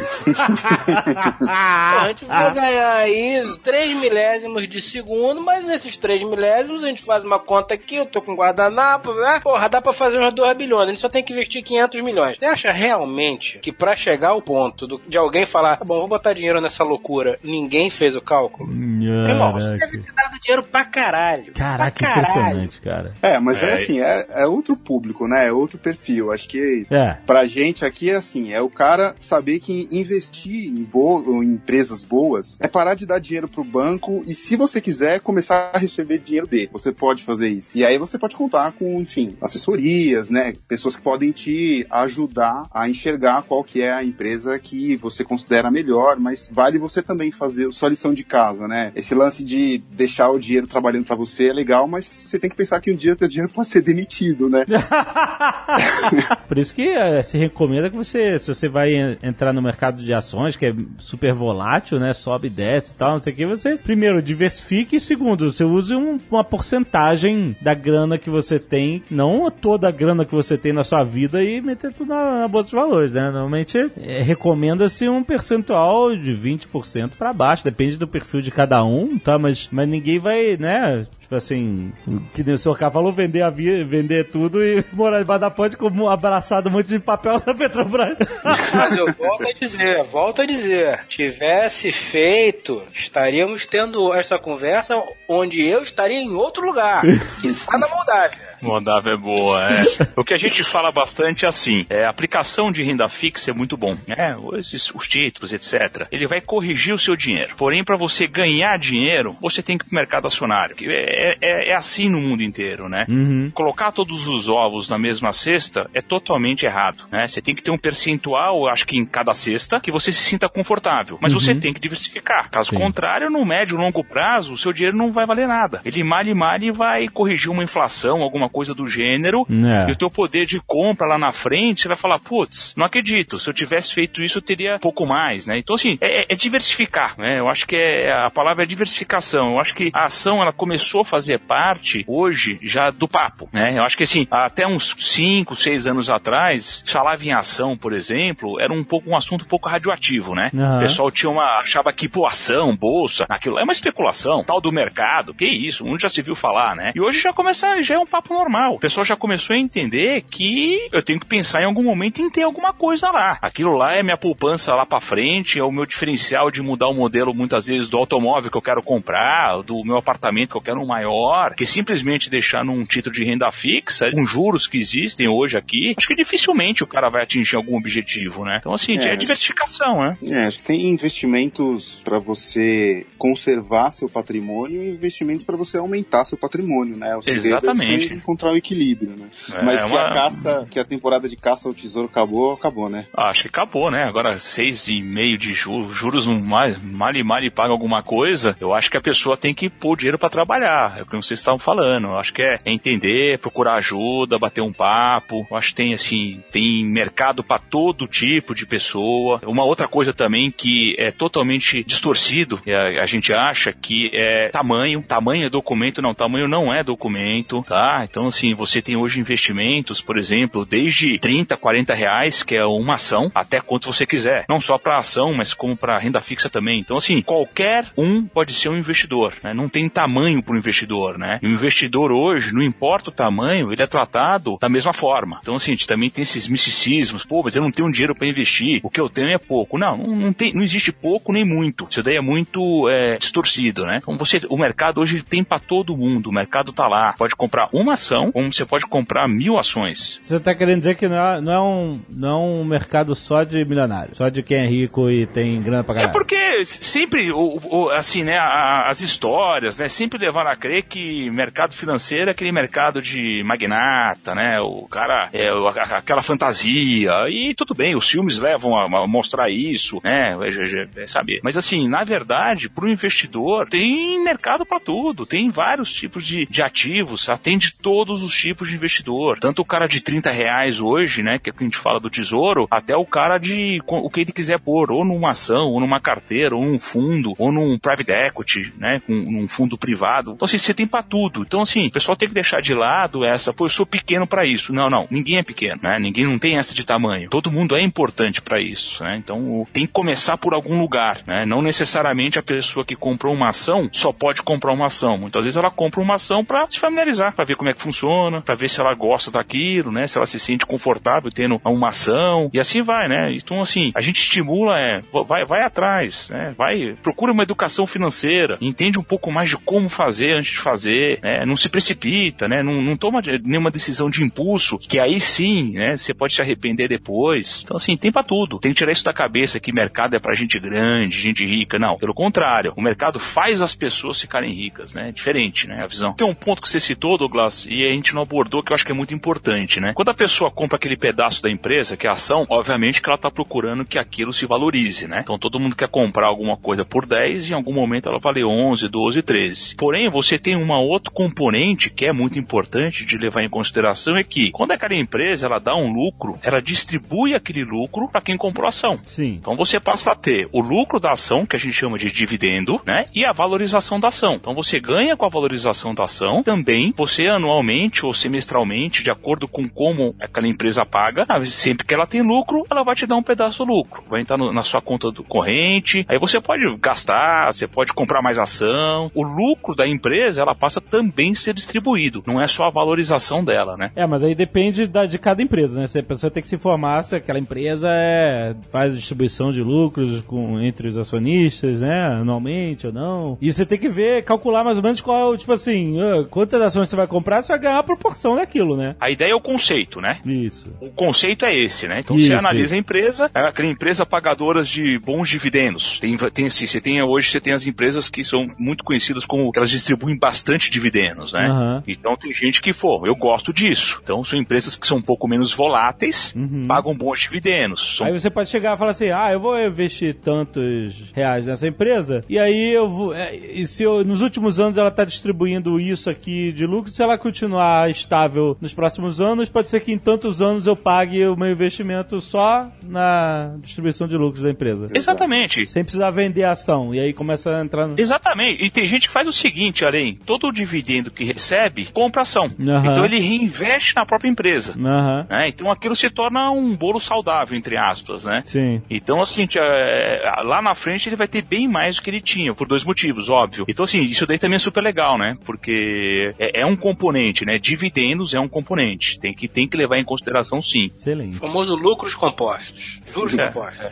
A gente vai ganhar aí 3 milésimos de segundo, mas nesses 3 milésimos a gente faz uma conta aqui, eu tô com guardanapo, né? Porra, dá pra fazer uns 2 bilhões, a gente só tem que investir 500 milhões. Você acha realmente que pra chegar ao ponto do- de alguém falar, tá bom, vou botar dinheiro nessa loucura, ninguém fez o cálculo? Irmão, você deve ter dado dinheiro pra caralho. Caraca, pra caralho. impressionante, cara. É, mas é, É. assim, é, é outro público, né? É outro perfil. Acho que É. pra gente aqui é assim, é o cara saber que investir em, bo- em empresas boas é parar de dar dinheiro pro banco e se você quiser começar a receber dinheiro dele, você pode fazer isso. E aí você pode contar com, enfim, assessorias, né? Pessoas que podem te ajudar a enxergar qual que é a empresa que você considera melhor, mas vale você também fazer sua lição de casa, né? Esse lance de deixar o dinheiro trabalhando pra você é legal, mas você tem que pensar que um dia o teu dinheiro pode ser demitido, né? Por isso que eh, se recomenda que você, se você vai en- entrar no mercado de ações, que é super volátil, né? Sobe e desce e tal, não sei o que, você primeiro diversifique e segundo, você use um- uma porcentagem da grana que você tem, não toda a grana que você tem na sua vida e meter tudo na, na bolsa de valores, né? Normalmente eh, recomenda-se um percentual de 20% para baixo, depende do perfil de cada um, tá? Mas, mas ninguém vai, né? Tipo assim, que nem o senhor K falou, vender, a vi- vender tudo e morar debaixo da ponte como um abraçado um monte de papel da Petrobras. Mas eu volto a dizer, volto a dizer, tivesse feito, estaríamos tendo essa conversa onde eu estaria em outro lugar, que está na Moldávia. Moldávia é boa, é. o que a gente fala bastante é assim, é, diversificação de renda fixa é muito bom. É, esses, os títulos, etc. Ele vai corrigir o seu dinheiro. Porém, para você ganhar dinheiro, você tem que ir pro mercado acionário. É, é, é assim no mundo inteiro, né? Uhum. Colocar todos os ovos na mesma cesta é totalmente errado, né? Você tem que ter um percentual, acho que em cada cesta, que você se sinta confortável. Mas você tem que diversificar. Caso Sim. contrário, no médio e longo prazo, o seu dinheiro não vai valer nada. Ele mal e mal vai corrigir uma inflação, alguma coisa do gênero, É. e o teu poder de compra lá na frente, você vai falar, putz, não acredito, se eu tivesse feito isso eu teria pouco mais, né? Então, assim, é, é diversificar, né? Eu acho que é, a palavra é diversificação. Eu acho que a ação, ela começou a fazer parte, hoje, já do papo, né? Eu acho que, assim, até uns 5, 6 anos atrás, falava em ação, por exemplo, era um pouco um assunto um pouco radioativo, né? Aham. O pessoal tinha uma, achava que, pô, ação, bolsa, aquilo é uma especulação, tal do mercado, que isso, um já se viu falar, né? E hoje já começa, já é um papo normal. O pessoal já começou a entender que eu tenho que pensar em algum momento em ter alguma coisa lá. Aquilo lá é minha poupança lá pra frente, é o meu diferencial de mudar o modelo muitas vezes do automóvel que eu quero comprar, do meu apartamento que eu quero um maior, que simplesmente deixar num título de renda fixa, com juros que existem hoje aqui, acho que dificilmente o cara vai atingir algum objetivo, né? Então assim, É. é diversificação, né? É, acho que tem investimentos para você conservar seu patrimônio e investimentos para você aumentar seu patrimônio, né? O segredo Exatamente. É encontrar o equilíbrio, né? É Mas que uma- a caça, que a temporada de caça ao tesouro acabou, acabou, né? Ah, Acho que acabou, né? Agora seis e meio de juros, juros não mais, mal e mal e paga alguma coisa. Eu acho que a pessoa tem que pôr dinheiro pra trabalhar. É o que vocês estavam falando. Eu acho que é entender, procurar ajuda, bater um papo. Eu acho que tem assim, tem mercado pra todo tipo de pessoa. Uma outra coisa também que é totalmente distorcido, e a, a gente acha que é tamanho. Tamanho é documento, não. Tamanho não é documento, tá? Então assim, você tem hoje investimentos, por exemplo, desde 30, 40 reais, que é uma ação, até quanto você quiser. Não só para ação, mas como para renda fixa também. Então, assim, qualquer um pode ser um investidor, né? Não tem tamanho para o investidor, né? E o investidor hoje, não importa o tamanho, ele é tratado da mesma forma. Então, assim, a gente também tem esses misticismos. Pô, mas eu não tenho dinheiro para investir. O que eu tenho é pouco. Não, não, tem, não existe pouco nem muito. Isso daí é muito é, distorcido, né? Então, você, o mercado hoje tem para todo mundo. O mercado tá lá. Pode comprar uma ação, como você pode comprar mil ações. Você tá querendo dizer que não é, não é um, não é um mercado só de milionários, só de quem é rico e tem grana pra É caralho. porque sempre, o, o- assim, né, a- as histórias, né, sempre levaram a crer que mercado financeiro é aquele mercado de magnata, né, o cara, é o- aquela fantasia, e tudo bem, os filmes levam a, a mostrar isso, né, é, é, é, sabe, mas assim, na verdade, pro investidor, tem mercado para tudo, tem vários tipos de, de ativos, atende todos os tipos de investidor, tanto o cara de 30 reais hoje, né, que é o que a gente fala do tesouro, até o cara de o que ele quiser pôr, ou numa ação, ou numa carteira, ou num fundo, ou num private equity, né, com num fundo privado. Então assim, você tem para tudo. Então assim, o pessoal tem que deixar de lado essa, pô, eu sou pequeno para isso. Não, não, ninguém é pequeno, né? Ninguém não tem essa de tamanho. Todo mundo é importante para isso, né? Então tem que começar por algum lugar, né? Não necessariamente a pessoa que comprou uma ação só pode comprar uma ação. Muitas vezes ela compra uma ação para se familiarizar, para ver como é que funciona, para ver se ela gosta daquilo, né? Se ela se sente confortável tendo uma ação e assim vai, né? Então assim, a gente estimula é, vai, vai atrás, né? Vai, procura uma educação financeira, entende um pouco mais de como fazer antes de fazer, né? Não se precipita, né? Não, não toma nenhuma decisão de impulso, que aí sim, né? Você pode se arrepender depois. Então assim, tem pra tudo. Tem que tirar isso da cabeça que mercado é pra gente grande, gente rica. Não, pelo contrário, o mercado faz as pessoas ficarem ricas, né? Diferente, né? A visão. Tem um ponto que você citou, Douglas, e a gente não abordou que eu acho que é muito importante, né? Quando a pessoa compra aquele pedaço da empresa, que é a ação, obviamente que ela tá procurando que aquilo se valorize, né? Então todo mundo quer comprar alguma coisa por 10 e em algum momento ela vale 11, 12, 13. Porém, você tem uma outro componente que é muito importante de levar em consideração é que quando aquela empresa ela dá um lucro, ela distribui aquele lucro para quem comprou a ação. Sim. Então você passa a ter o lucro da ação, que a gente chama de dividendo, né? E a valorização da ação. Então você ganha com a valorização da ação. Também você anualmente ou semestralmente, de acordo com como aquela empresa paga, ah, sempre que ela tem lucro, ela vai te dar um pedaço do lucro. Vai entrar no- na sua conta do corrente. Aí você pode gastar, você pode comprar mais ação. O lucro da empresa, ela passa também a ser distribuído. Não é só a valorização dela, né? É, mas aí depende da, de cada empresa, né? Se a pessoa tem que se informar se aquela empresa é, faz distribuição de lucros com, entre os acionistas, né? Anualmente ou não. E você tem que ver, calcular mais ou menos qual, tipo assim, ah, quantas ações você vai comprar, você vai ganhar a proporção daquilo, né? A ideia é o conceito, né? Isso. O conceito é esse, né? Então Isso, você analisa isso. a empresa, aquela empresa pagadoras de bons dividendos. Tem, tem assim, você tem hoje você tem as empresas que são muito conhecidas como que elas distribuem bastante dividendos, né? Aham. Então tem gente que, pô, eu gosto disso. Então são empresas que são um pouco menos voláteis, pagam bons dividendos. São Uhum. Aí você pode chegar e falar assim: ah, eu vou investir tantos reais nessa empresa, e aí eu vou. é, e se eu, nos últimos anos ela está distribuindo isso aqui de lucro, se ela continuar estável nos próximos anos, pode ser que em tantos anos eu pague o meu investimento só na distribuição de lucros da empresa. Exatamente. Sem precisar vender a ação. E aí começa a entrar no. Exatamente. E tem gente que faz o seguinte, além, todo o dividendo que recebe, compra ação. Aham. Então ele reinveste na própria empresa. Aham. né? Então aquilo se torna um bolo saudável, entre aspas, né? Sim. Então, assim, é, lá na frente ele vai ter bem mais do que ele tinha, por dois motivos, óbvio. Então, assim, isso daí também é super legal, né? Porque é, é um componente, né? Dividendos é um componente. Tem que, tem que levar em consideração, sim. Excelente. O famoso lucros compostos. Juros É. compostos.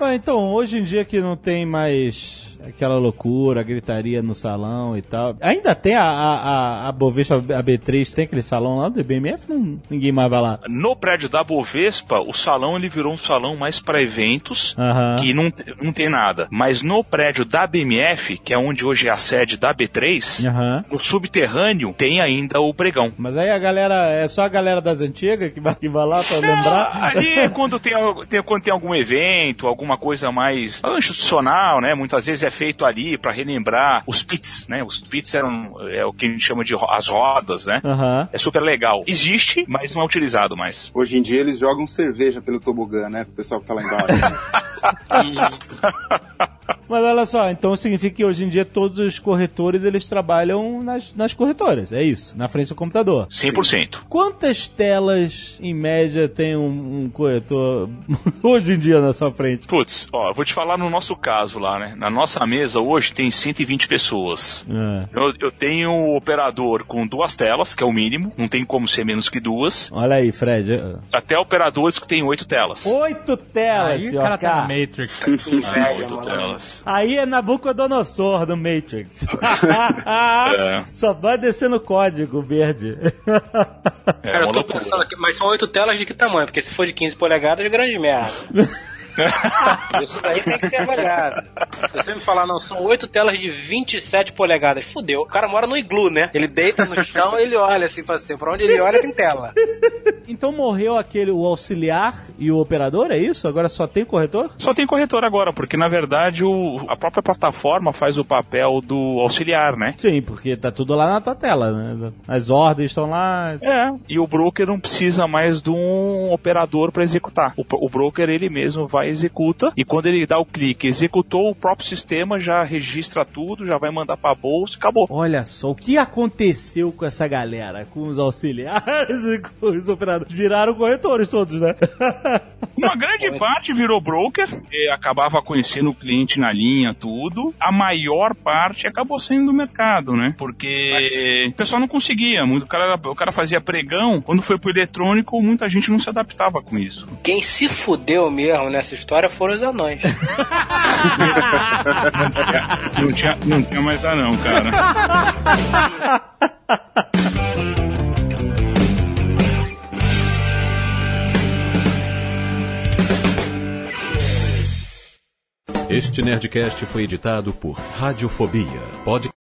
Ah, então, hoje em dia que não tem mais aquela loucura, gritaria no salão e tal. Ainda tem a, a, a, Bovespa a B3, tem aquele salão lá do BMF? Não, ninguém mais vai lá. No prédio da Bovespa, o salão ele virou um salão mais para eventos, Aham. que não, não tem nada. Mas no prédio da BMF, que é onde hoje é a sede da B3, Aham. no subterrâneo tem ainda o pregão. Mas aí a galera, é só a galera das antigas que vai, que vai lá pra lembrar? Ali é quando tem, tem- quando tem algum evento, alguma coisa mais institucional, né? Muitas vezes é feito ali para relembrar os pits, né? Os pits eram é o que a gente chama de ro- as rodas, né? Aham. É super legal. Existe, mas não é utilizado mais. Hoje em dia eles jogam cerveja pelo tobogã, né? O pessoal que tá lá embaixo. Mas olha só, então significa que hoje em dia todos os corretores eles trabalham nas, nas corretoras, é isso, na frente do computador. 100%. Quantas telas em média tem um, um corretor hoje em dia na sua frente? Putz, ó, eu vou te falar no nosso caso lá, né? Na nossa mesa hoje tem 120 pessoas. É. Eu, eu tenho um operador com duas telas, que é o mínimo, não tem como ser menos que duas. Olha aí, Fred. Até operadores que têm oito telas. Oito telas, Aí o senhor cara tá K. na Matrix. Aí é Nabucodonosor do Matrix. É. Só vai descendo código verde. É Cara, eu tô pensando aqui, mas são oito telas de que tamanho? Porque se for de 15 polegadas, é grande merda. Isso daí tem que ser avaliado. Se você me falar, não, são oito telas de 27 polegadas, fudeu. O cara mora no iglu, né? Ele deita no chão e ele olha assim pra cima. Pra onde ele olha tem tela. então morreu aquele o auxiliar e o operador, é isso? Agora só tem corretor? Só tem corretor agora, porque na verdade o, a própria plataforma faz o papel do auxiliar, né? Sim, porque tá tudo lá na tua tela, né? As ordens estão lá. É, e o broker não precisa mais de um operador para executar. O, o broker ele mesmo vai executa, e quando ele dá o clique, executou, o próprio sistema já registra tudo, já vai mandar para bolsa e acabou. Olha só, o que aconteceu com essa galera? Com os auxiliares e com os operadores? Viraram corretores todos, né? Uma grande parte virou broker, e acabava conhecendo o cliente na linha, tudo. A maior parte acabou saindo do mercado, né? Porque o pessoal não conseguia. Muito, o, cara, era- o cara fazia pregão, quando foi pro eletrônico, muita gente não se adaptava com isso. Quem se fudeu mesmo nessa história foram os anões. Não tinha, não tinha mais anão, cara. Este Nerdcast foi editado por Radiofobia, podcast